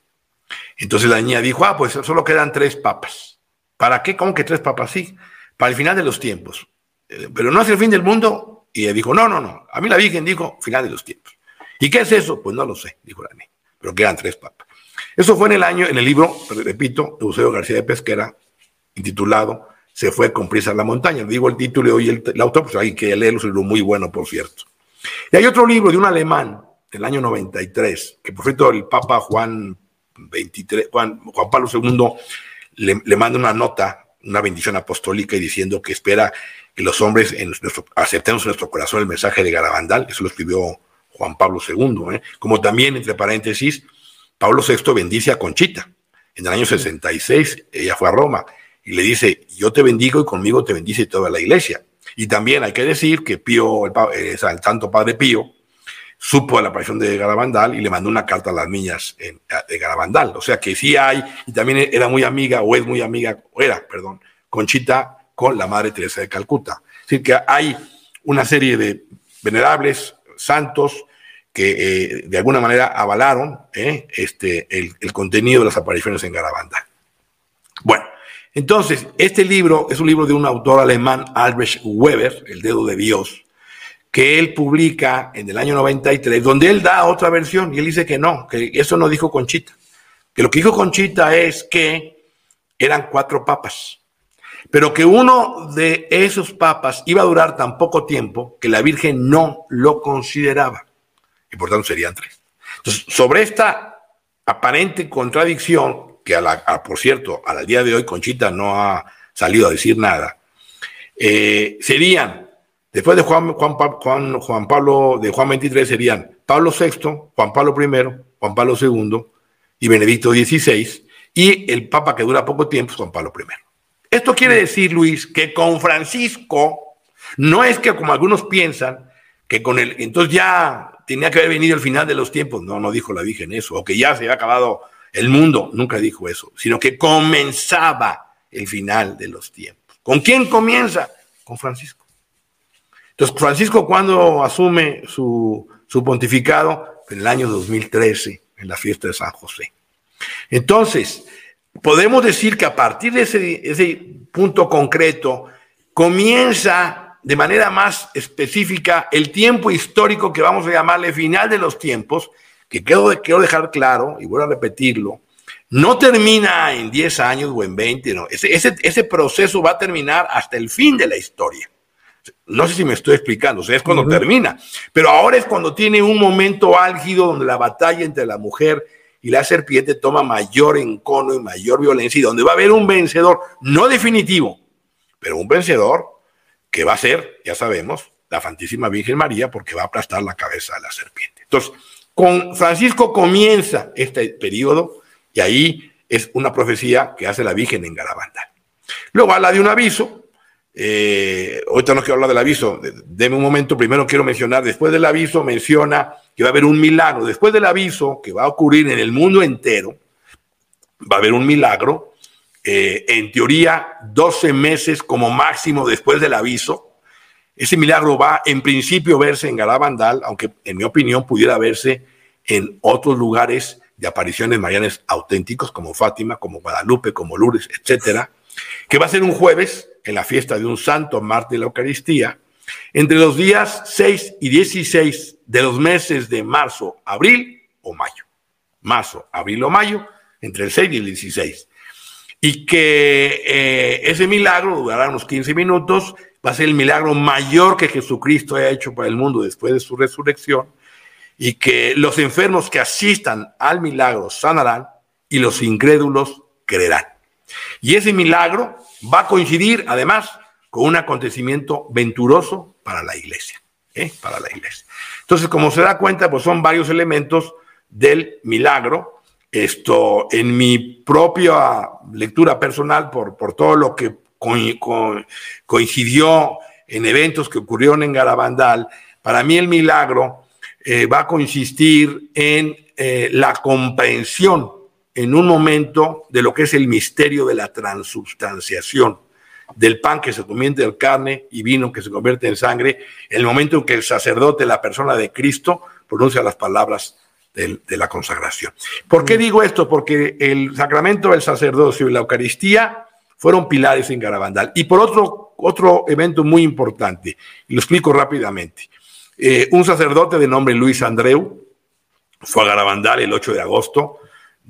Speaker 2: Entonces la niña dijo, ah, pues solo quedan tres papas. ¿Para qué? ¿Cómo que tres papas? Sí, para el final de los tiempos. Eh, pero no es el fin del mundo. Y ella dijo, no, no, no. A mí la Virgen dijo final de los tiempos. ¿Y qué es eso? Pues no lo sé, dijo la niña. Pero quedan tres papas. Eso fue en el año, en el libro, repito, de Eusebio García de Pesquera, intitulado Se fue con prisa a la montaña. Digo el título y el, el autor, pues hay que leerlo, es un libro muy bueno, por cierto. Y hay otro libro de un alemán del año 93, que por cierto el Papa Juan 23, Juan, Juan Pablo II le, manda una nota, una bendición apostólica y diciendo que espera que los hombres en nuestro, aceptemos en nuestro corazón el mensaje de Garabandal, eso lo escribió Juan Pablo II, ¿eh? como también, entre paréntesis, Pablo VI bendice a Conchita. En el año 66 ella fue a Roma y le dice, yo te bendigo y conmigo te bendice toda la iglesia. Y también hay que decir que Pío, el, el Santo Padre Pío, supo de la aparición de Garabandal y le mandó una carta a las niñas de Garabandal. O sea que sí hay, y también era muy amiga, o es muy amiga, o era, perdón, Conchita con la Madre Teresa de Calcuta. Es decir, que hay una serie de venerables, santos, que eh, de alguna manera avalaron eh, este, el, contenido de las apariciones en Garabandal. Bueno, entonces, este libro es un libro de un autor alemán, Albrecht Weber, El dedo de Dios, que él publica en el año 93, donde él da otra versión y él dice que no, que eso no dijo Conchita, que lo que dijo Conchita es que eran cuatro papas, pero que uno de esos papas iba a durar tan poco tiempo que la Virgen no lo consideraba, y por tanto serían tres. Entonces, sobre esta aparente contradicción, que a la, por cierto, día de hoy Conchita no ha salido a decir nada, eh, serían Después de Juan, Pablo, de Juan 23 serían Pablo VI, Juan Pablo I, Juan Pablo II y Benedicto XVI, y el Papa que dura poco tiempo Juan Pablo I. Esto quiere decir, Luis, que con Francisco no es que como algunos piensan, que con él, entonces ya tenía que haber venido el final de los tiempos. No, no dijo la Virgen eso, o que ya se había acabado el mundo, nunca dijo eso, sino que comenzaba el final de los tiempos. ¿Con quién comienza? Con Francisco. Entonces, Francisco, cuando asume su, pontificado? En el año 2013, en la fiesta de San José. Entonces, podemos decir que a partir de ese, punto concreto, comienza de manera más específica el tiempo histórico que vamos a llamarle final de los tiempos, que quiero, quiero dejar claro, y voy a repetirlo, no termina en 10 años o en 20, no. Ese proceso va a terminar hasta el fin de la historia. No sé si me estoy explicando, o sea, es cuando termina. Pero ahora es cuando tiene un momento álgido donde la batalla entre la mujer y la serpiente toma mayor encono y mayor violencia y donde va a haber un vencedor, no definitivo, pero un vencedor que va a ser, ya sabemos, la Santísima Virgen María porque va a aplastar la cabeza de la serpiente. Entonces, con Francisco comienza este periodo y ahí es una profecía que hace la Virgen en Garabandal. Luego habla de un aviso, eh, ahorita no quiero hablar del aviso, deme un momento, primero quiero mencionar, después del aviso menciona que va a haber un milagro, después del aviso que va a ocurrir en el mundo entero, va a haber un milagro, eh, en teoría 12 meses como máximo después del aviso, ese milagro va en principio verse en Garabandal, aunque en mi opinión pudiera verse en otros lugares de apariciones marianas auténticos como Fátima, como Guadalupe, como Lourdes, etcétera, que va a ser un jueves en la fiesta de un santo Marte de la Eucaristía, entre los días 6 y 16 de los meses de marzo, abril o mayo. Marzo, abril o mayo, entre el 6 y el 16. Y que eh, ese milagro durará unos 15 minutos, va a ser el milagro mayor que Jesucristo haya hecho para el mundo después de su resurrección, y que los enfermos que asistan al milagro sanarán y los incrédulos creerán. Y ese milagro va a coincidir además con un acontecimiento venturoso para la iglesia. ¿eh? Para la iglesia. Entonces, como se da cuenta, pues son varios elementos del milagro. Esto, en mi propia lectura personal, por, por todo lo que coincidió en eventos que ocurrieron en Garabandal, para mí el milagro eh, va a consistir en eh, la comprensión en un momento de lo que es el misterio de la transubstanciación, del pan que se convierte en carne y vino que se convierte en sangre, el momento en que el sacerdote, la persona de Cristo, pronuncia las palabras de, la consagración. ¿Por qué digo esto? Porque el sacramento del sacerdocio y la Eucaristía fueron pilares en Garabandal. Y por otro, otro evento muy importante, y lo explico rápidamente. Eh, un sacerdote de nombre Luis Andreu fue a Garabandal el 8 de agosto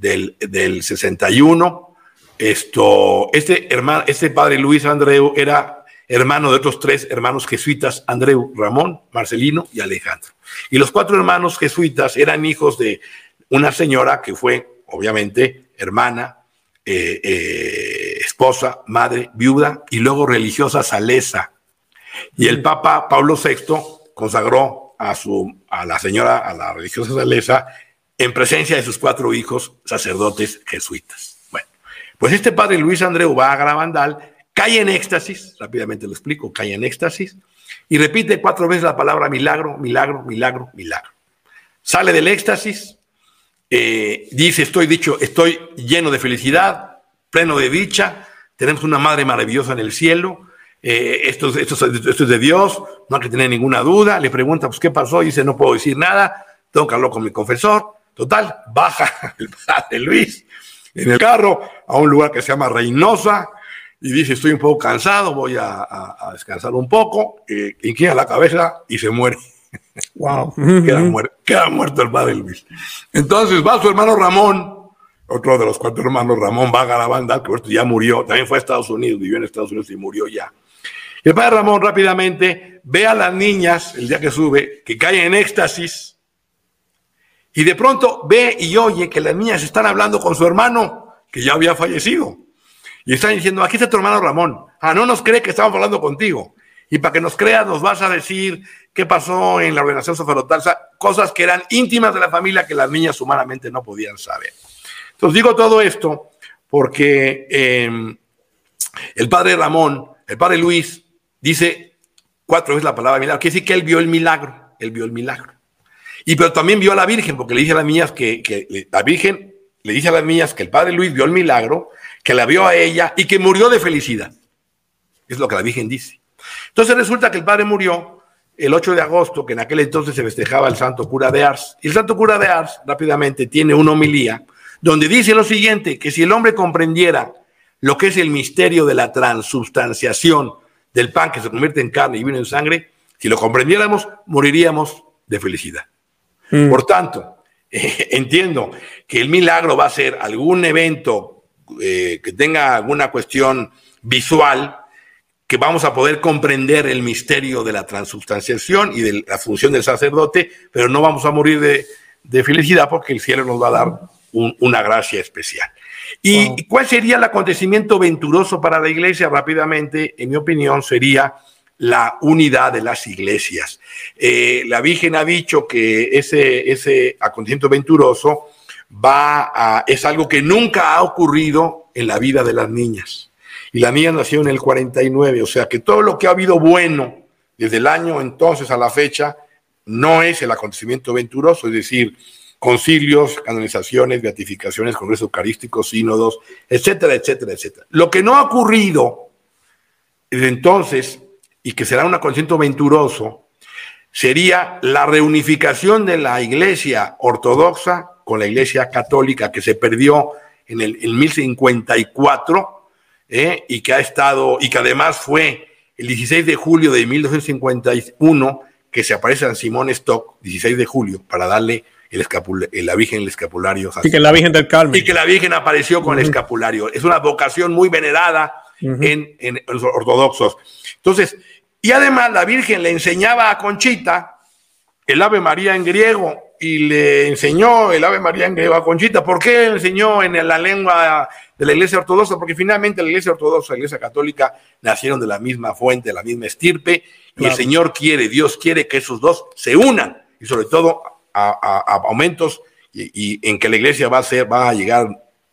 Speaker 2: del, del 61. Esto, este, hermano, este padre Luis Andreu era hermano de otros tres hermanos jesuitas, Andreu, Ramón, Marcelino y Alejandro. Y los cuatro hermanos jesuitas eran hijos de una señora que fue, obviamente, hermana, eh, eh, esposa, madre, viuda y luego religiosa salesa. Y el Papa Pablo VI consagró a, su, a la señora, a la religiosa salesa, en presencia de sus cuatro hijos sacerdotes jesuitas. Bueno, pues este padre Luis Andreu va a Gravandal, cae en éxtasis, rápidamente lo explico, cae en éxtasis, y repite cuatro veces la palabra milagro, milagro, milagro, milagro. Sale del éxtasis, eh, dice, estoy dicho, estoy lleno de felicidad, pleno de dicha, tenemos una madre maravillosa en el cielo, eh, esto, esto, esto, es de Dios, no hay que tener ninguna duda, le pregunta, pues, ¿qué pasó? Y dice, no puedo decir nada, tengo que hablar con mi confesor. Total, baja el padre Luis en el carro a un lugar que se llama Reynosa y dice, estoy un poco cansado, voy a, descansar un poco, eh, inclina la cabeza y se muere.
Speaker 1: Wow.
Speaker 2: queda, muerto, el padre Luis. Entonces va su hermano Ramón, otro de los cuatro hermanos, Ramón Vaga la banda, que ya murió, también fue a Estados Unidos, vivió en Estados Unidos y murió ya. El padre Ramón rápidamente ve a las niñas el día que sube, que caen en éxtasis, y de pronto ve y oye que las niñas están hablando con su hermano, que ya había fallecido. Y están diciendo, aquí está tu hermano Ramón. Ah, no nos cree que estamos hablando contigo. Y para que nos creas, nos vas a decir qué pasó en la ordenación sacerdotal, cosas que eran íntimas de la familia que las niñas humanamente no podían saber. Entonces digo todo esto porque em, el padre Ramón, el padre Luis, dice cuatro veces la palabra milagro. Quiere decir que él vio el milagro, él vio el milagro. Y pero también vio a la Virgen, porque le dice a las niñas que, la Virgen le dice a las niñas que el padre Luis vio el milagro, que la vio a ella y que murió de felicidad. Es lo que la Virgen dice. Entonces resulta que el padre murió el 8 de agosto, que en aquel entonces se festejaba el santo cura de Ars. Y el santo cura de Ars rápidamente tiene una homilía donde dice lo siguiente, que si el hombre comprendiera lo que es el misterio de la transubstanciación del pan que se convierte en carne y vino en sangre, si lo comprendiéramos, moriríamos de felicidad. Mm. Por tanto, entiendo que el milagro va a ser algún evento eh, que tenga alguna cuestión visual, que vamos a poder comprender el misterio de la transubstanciación y de la función del sacerdote, pero no vamos a morir de, felicidad porque el cielo nos va a dar una gracia especial. ¿Y cuál sería el acontecimiento venturoso para la iglesia? Rápidamente, en mi opinión, sería la unidad de las iglesias. Eh, la Virgen ha dicho que ese, ese acontecimiento venturoso va a, es algo que nunca ha ocurrido en la vida de las niñas. Y la niña nació en el 49, o sea que todo lo que ha habido bueno desde el año entonces a la fecha no es el acontecimiento venturoso, es decir, concilios, canonizaciones, beatificaciones, congresos eucarísticos, sínodos, etcétera, etcétera, etcétera. Lo que no ha ocurrido desde entonces y que será un acontecimiento venturoso, sería la reunificación de la iglesia ortodoxa con la iglesia católica que se perdió en el 1054 ¿eh? y que ha estado, y que además fue el 16 de julio de 1251 que se aparece San Simón Stock, 16 de julio, para darle el eh, la Virgen el escapulario.
Speaker 1: Y que la Virgen del Carmen.
Speaker 2: Y que la Virgen apareció con el escapulario. Es una vocación muy venerada en, en los ortodoxos. Entonces, y además la Virgen le enseñaba a Conchita el Ave María en griego y le enseñó el Ave María en griego a Conchita. ¿Por qué enseñó en la lengua de la Iglesia Ortodoxa? Porque finalmente la Iglesia Ortodoxa y la Iglesia Católica nacieron de la misma fuente, de la misma estirpe, y el Señor quiere, Dios quiere que esos dos se unan, y sobre todo a, aumentos, y, en que la Iglesia va a ser, va a llegar,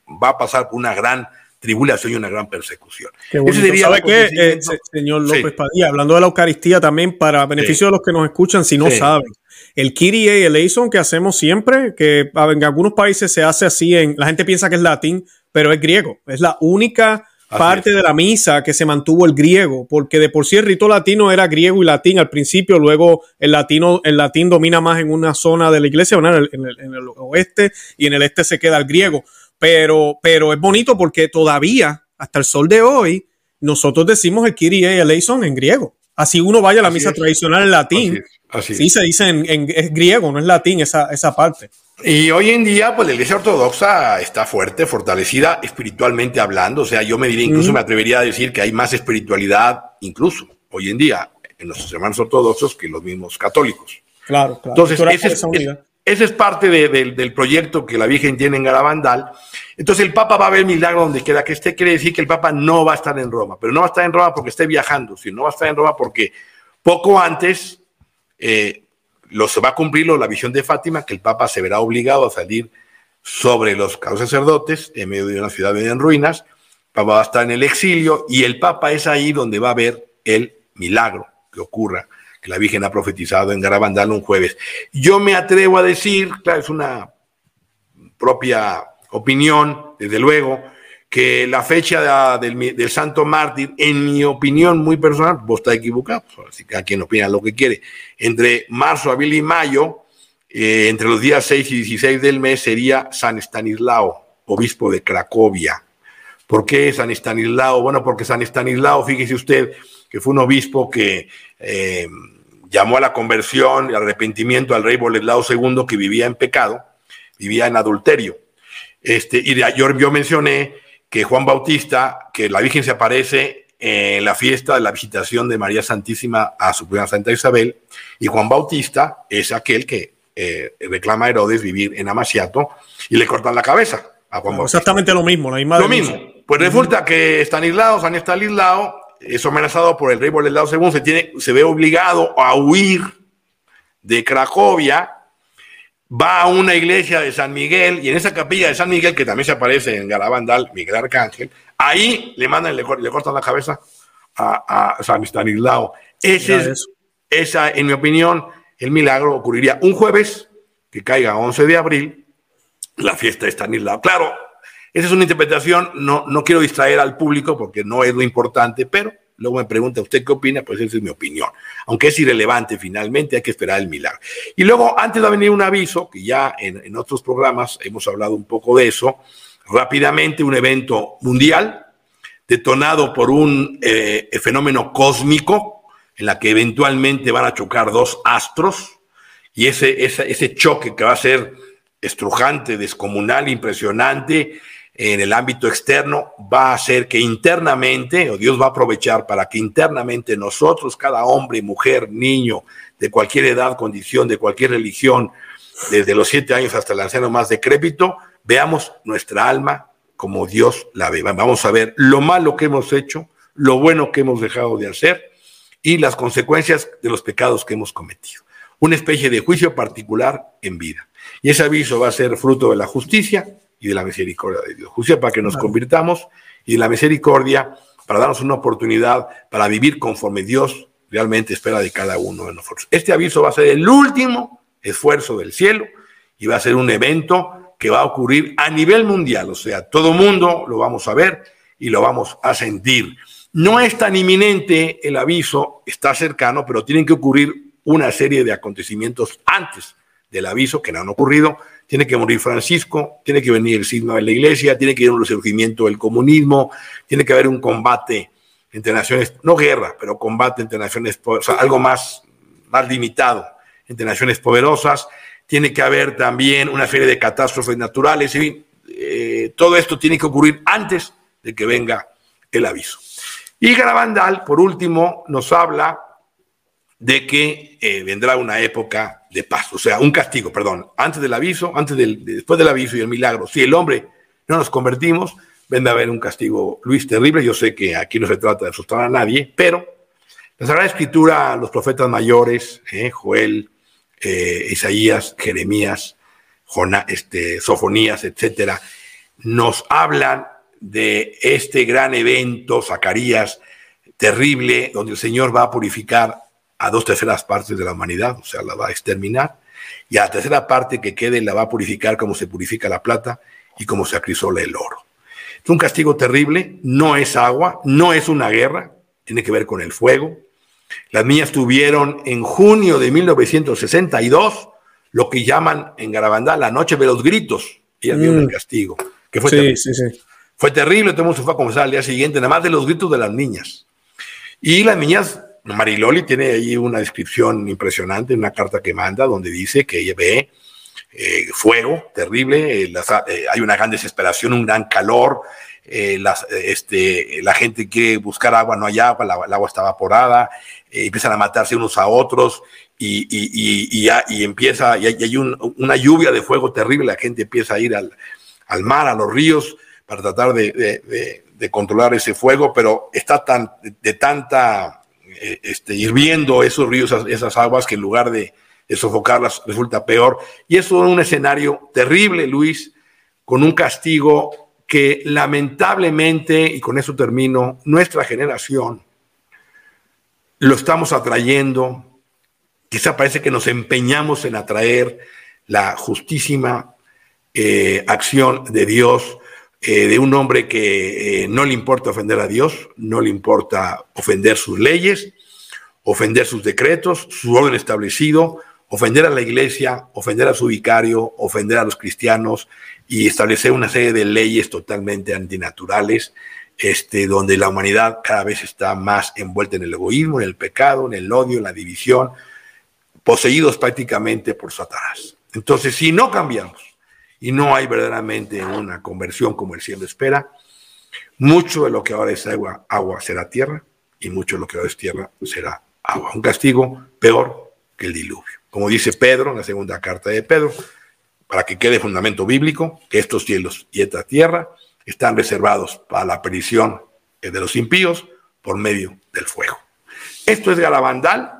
Speaker 2: va a pasar por una gran tribulación y una gran persecución.
Speaker 1: Ese sería ¿Sabe qué, eh, señor López Padilla? Hablando de la Eucaristía también, para beneficio de los que nos escuchan, si no saben, el Kyrie y el Eison que hacemos siempre, que en algunos países se hace así, en, la gente piensa que es latín, pero es griego. Es la única parte de la misa que se mantuvo el griego, porque de por sí el rito latino era griego y latín al principio, luego el latino, el latín domina más en una zona de la iglesia, en el, en el oeste, y en el este se queda el griego pero, pero es bonito porque todavía, hasta el sol de hoy, nosotros decimos el Kyrie eleison en griego. Así uno vaya a la misa tradicional en latín. Así sí, se dice en, es griego, no es latín esa, esa parte.
Speaker 2: Y hoy en día, pues la iglesia ortodoxa está fuerte, fortalecida espiritualmente hablando. O sea, yo me diría, incluso me atrevería a decir que hay más espiritualidad, incluso hoy en día, en nuestros hermanos ortodoxos que los mismos católicos.
Speaker 1: Claro, claro.
Speaker 2: Entonces, ese es, ese es parte del proyecto que la Virgen tiene en Garabandal. Entonces el Papa va a ver milagro donde quiera que esté. Quiere decir que el Papa no va a estar en Roma, pero no va a estar en Roma porque esté viajando, sino va a estar en Roma porque poco antes eh, lo, se va a cumplir la visión de Fátima, que el Papa se verá obligado a salir sobre los sacerdotes en medio de una ciudad en ruinas. El Papa va a estar en el exilio y el Papa es ahí donde va a ver el milagro que ocurra la Virgen ha profetizado en Garabandal un jueves. Yo me atrevo a decir, claro, es una propia opinión, desde luego, que la fecha del, Santo Mártir, en mi opinión muy personal, vos está equivocado, pues, así que a quien opina lo que quiere, entre marzo, abril y mayo, eh, entre los días 6 y 16 del mes sería San Estanislao, obispo de Cracovia. ¿Por qué San Estanislao? Bueno, porque San Estanislao, fíjese usted, que fue un obispo que eh, llamó a la conversión y arrepentimiento al rey Boleslao II, que vivía en pecado, vivía en adulterio. Este, y yo, yo mencioné que Juan Bautista, que la Virgen se aparece en la fiesta de la visitación de María Santísima a su prima Santa Isabel, y Juan Bautista es aquel que eh, reclama a Herodes vivir en Amaciato y le cortan la cabeza a Juan Bautista.
Speaker 1: Exactamente lo mismo, la misma.
Speaker 2: Lo mismo. Pues resulta que Stanislao, San Estanislao, es amenazado por el rey Boleslao II, se, tiene, se ve obligado a huir de Cracovia, va a una iglesia de San Miguel y en esa capilla de San Miguel, que también se aparece en Garabandal, Miguel Arcángel, ahí le mandan, le, le cortan la cabeza a, San Estanislao. Ese es, esa, en mi opinión, el milagro ocurriría un jueves, que caiga 11 de abril, la fiesta de Estanislao. Claro, esa es una interpretación, no, no quiero distraer al público porque no es lo importante, pero luego me pregunta usted qué opina, pues esa es mi opinión. Aunque es irrelevante finalmente, hay que esperar el milagro. Y luego, antes de venir un aviso, que ya en, otros programas hemos hablado un poco de eso, rápidamente un evento mundial detonado por un eh, fenómeno cósmico en la que eventualmente van a chocar dos astros y ese, ese, ese choque que va a ser estrujante, descomunal, impresionante, en el ámbito externo va a hacer que internamente, o Dios va a aprovechar para que internamente nosotros, cada hombre, mujer, niño, de cualquier edad, condición, de cualquier religión, desde los siete años hasta el anciano más decrépito, veamos nuestra alma como Dios la ve. Vamos a ver lo malo que hemos hecho, lo bueno que hemos dejado de hacer y las consecuencias de los pecados que hemos cometido. Una especie de juicio particular en vida. Y ese aviso va a ser fruto de la justicia y de la misericordia de Dios. Justicia para que nos convirtamos y de la misericordia para darnos una oportunidad para vivir conforme Dios realmente espera de cada uno de nosotros. Este aviso va a ser el último esfuerzo del cielo y va a ser un evento que va a ocurrir a nivel mundial, o sea, todo mundo lo vamos a ver y lo vamos a sentir. No es tan inminente el aviso, está cercano, pero tienen que ocurrir una serie de acontecimientos antes del aviso que no han ocurrido tiene que morir Francisco, tiene que venir el signo de la iglesia, tiene que haber un resurgimiento del comunismo, tiene que haber un combate entre naciones, no guerra, pero combate entre naciones, o sea, algo más, más limitado entre naciones poderosas, tiene que haber también una serie de catástrofes naturales, y eh, todo esto tiene que ocurrir antes de que venga el aviso. Y Garabandal, por último, nos habla de que eh, vendrá una época de paz, o sea, un castigo, perdón, antes del aviso, antes del, después del aviso y el milagro. Si el hombre no nos convertimos, vendrá a haber un castigo, Luis, terrible. Yo sé que aquí no se trata de asustar a nadie, pero la Sagrada Escritura, los profetas mayores, eh, Joel, eh, Isaías, Jeremías, este, Sofonías, etcétera, nos hablan de este gran evento, Zacarías, terrible, donde el Señor va a purificar a dos terceras partes de la humanidad, o sea, la va a exterminar, y a la tercera parte que quede la va a purificar como se purifica la plata y como se acrisola el oro. Es un castigo terrible, no es agua, no es una guerra, tiene que ver con el fuego. Las niñas tuvieron en junio de 1962 lo que llaman en Garabandá la noche de los gritos, y el mm. castigo, que fue terrible. Fue terrible, todo el mundo se fue a comenzar al día siguiente, nada más de los gritos de las niñas. Y las niñas Mariloli tiene ahí una descripción impresionante, una carta que manda donde dice que ella ve eh, fuego terrible, eh, eh, hay una gran desesperación, un gran calor, este, la gente quiere buscar agua, no hay agua, el agua está evaporada, empiezan a matarse unos a otros y, empieza, y hay, una lluvia de fuego terrible, la gente empieza a ir al, mar, a los ríos, para tratar de, de controlar ese fuego, pero está tan, de tanta este, hirviendo esos ríos, esas aguas, que en lugar de, sofocarlas resulta peor. Y eso es un escenario terrible, Luis, con un castigo que lamentablemente, y con eso termino, nuestra generación lo estamos atrayendo. Quizá parece que nos empeñamos en atraer la justísima eh, acción de Dios, eh, de un hombre que eh, no le importa ofender a Dios, no le importa ofender sus leyes, ofender sus decretos, su orden establecido, ofender a la iglesia, ofender a su vicario, ofender a los cristianos y establecer una serie de leyes totalmente antinaturales, este, donde la humanidad cada vez está más envuelta en el egoísmo, en el pecado, en el odio, en la división, poseídos prácticamente por Satanás. Entonces, si no cambiamos y no hay verdaderamente una conversión como el cielo espera, mucho de lo que ahora es agua, agua será tierra y mucho de lo que ahora es tierra será agua. Un castigo peor que el diluvio. Como dice Pedro en la segunda carta de Pedro, para que quede fundamento bíblico, que estos cielos y esta tierra están reservados para la perdición de los impíos por medio del fuego. Esto es Garabandal,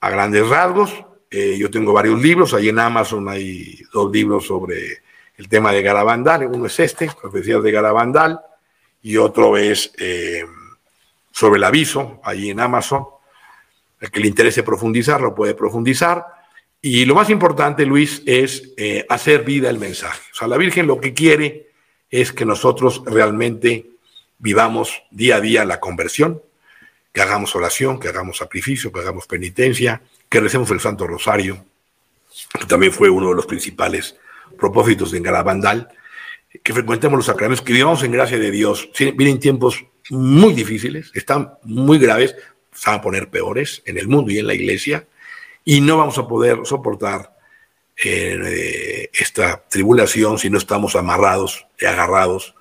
Speaker 2: a grandes rasgos. Eh, yo tengo varios libros, ahí en Amazon hay dos libros sobre el tema de Garabandal. Uno es este, Profecías de Garabandal, y otro es eh, sobre el aviso, ahí en Amazon. El que le interese profundizar, lo puede profundizar. Y lo más importante, Luis, es eh, hacer vida el mensaje. O sea, la Virgen lo que quiere es que nosotros realmente vivamos día a día la conversión, que hagamos oración, que hagamos sacrificio, que hagamos penitencia, que recemos el Santo Rosario, que también fue uno de los principales propósitos de Garabandal, que frecuentemos los sacramentos, que vivamos en gracia de Dios. Vienen tiempos muy difíciles, están muy graves, se van a poner peores en el mundo y en la iglesia, y no vamos a poder soportar eh, esta tribulación si no estamos amarrados y agarrados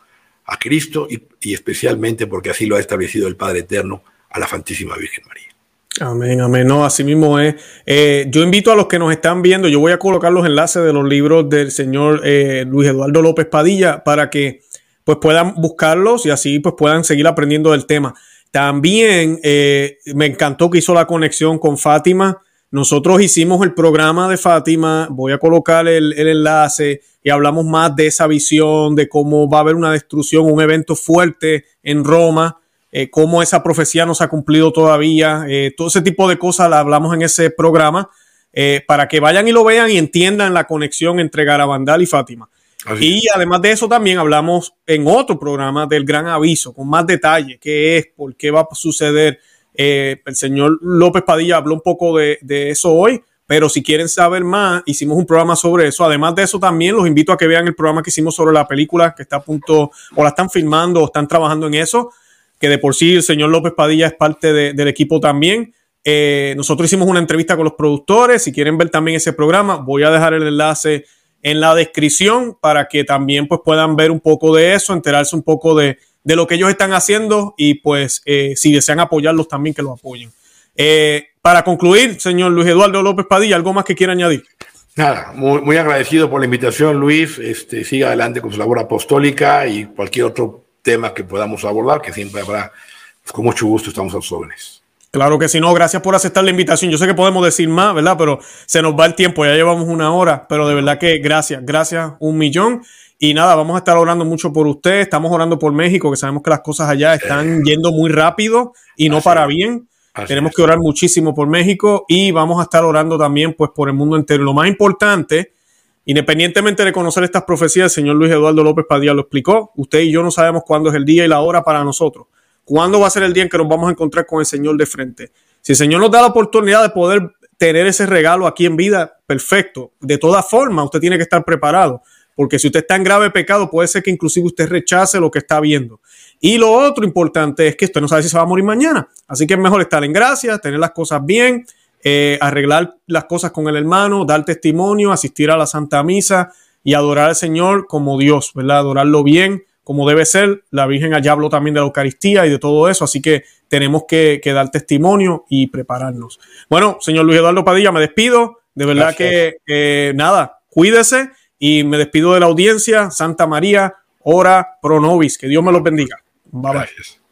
Speaker 2: a Cristo y, y especialmente porque así lo ha establecido el Padre Eterno a la Santísima Virgen María.
Speaker 1: Amén, amén. No, así mismo es. Eh, yo invito a los que nos están viendo, yo voy a colocar los enlaces de los libros del señor eh, Luis Eduardo López Padilla para que pues puedan buscarlos y así pues puedan seguir aprendiendo del tema. También eh, me encantó que hizo la conexión con Fátima. Nosotros hicimos el programa de Fátima, voy a colocar el, el enlace y hablamos más de esa visión, de cómo va a haber una destrucción, un evento fuerte en Roma eh, cómo esa profecía no se ha cumplido todavía, eh, todo ese tipo de cosas la hablamos en ese programa eh, para que vayan y lo vean y entiendan la conexión entre Garabandal y Fátima. y además de eso también hablamos en otro programa del gran aviso, con más detalle, qué es, por qué va a suceder. el señor López Padilla habló un poco de, de eso hoy, pero si quieren saber más, hicimos un programa sobre eso. Además de eso, también los invito a que vean el programa que hicimos sobre la película que está a punto, o la están filmando, o están trabajando en eso que de por sí el señor López Padilla es parte del equipo también. Eh, nosotros hicimos una entrevista con los productores. Si quieren ver también ese programa, voy a dejar el enlace en la descripción para que también pues, puedan ver un poco de eso, enterarse un poco de, lo que ellos están haciendo y pues eh, si desean apoyarlos también que lo apoyen. Eh, para concluir, señor Luis Eduardo López Padilla, ¿algo más que quiera añadir?
Speaker 2: Nada, muy, muy agradecido por la invitación, Luis. Este, siga adelante con su labor apostólica y cualquier otro tema que podamos abordar, que siempre habrá, pues, con mucho gusto estamos a los jóvenes.
Speaker 1: Claro que sí, no, gracias por aceptar la invitación. Yo sé que podemos decir más, ¿verdad? Pero se nos va el tiempo, ya llevamos una hora, pero de verdad que gracias, gracias un millón. Y nada, vamos a estar orando mucho por usted, estamos orando por México, que sabemos que las cosas allá están yendo muy rápido y no para bien. Tenemos que orar muchísimo por México y vamos a estar orando también pues por el mundo entero. Lo más importante Independientemente de conocer estas profecías, el señor Luis Eduardo López Padilla lo explicó. Usted y yo no sabemos cuándo es el día y la hora para nosotros. ¿Cuándo va a ser el día en que nos vamos a encontrar con el Señor de frente? Si el Señor nos da la oportunidad de poder tener ese regalo aquí en vida, perfecto. De todas formas, usted tiene que estar preparado, porque si usted está en grave pecado, puede ser que inclusive usted rechace lo que está viendo. Y lo otro importante es que usted no sabe si se va a morir mañana. Así que es mejor estar en gracia, tener las cosas bien, eh, arreglar las cosas con el hermano, dar testimonio, asistir a la Santa Misa y adorar al Señor como Dios, ¿verdad? Adorarlo bien, como debe ser. La Virgen allá habló también de la Eucaristía y de todo eso, así que tenemos que, dar testimonio y prepararnos. Bueno, señor Luis Eduardo Padilla, me despido. De verdad que eh, nada, cuídese y me despido de la audiencia. Santa María, ora pro nobis. Que Dios me los bendiga. Bye bye.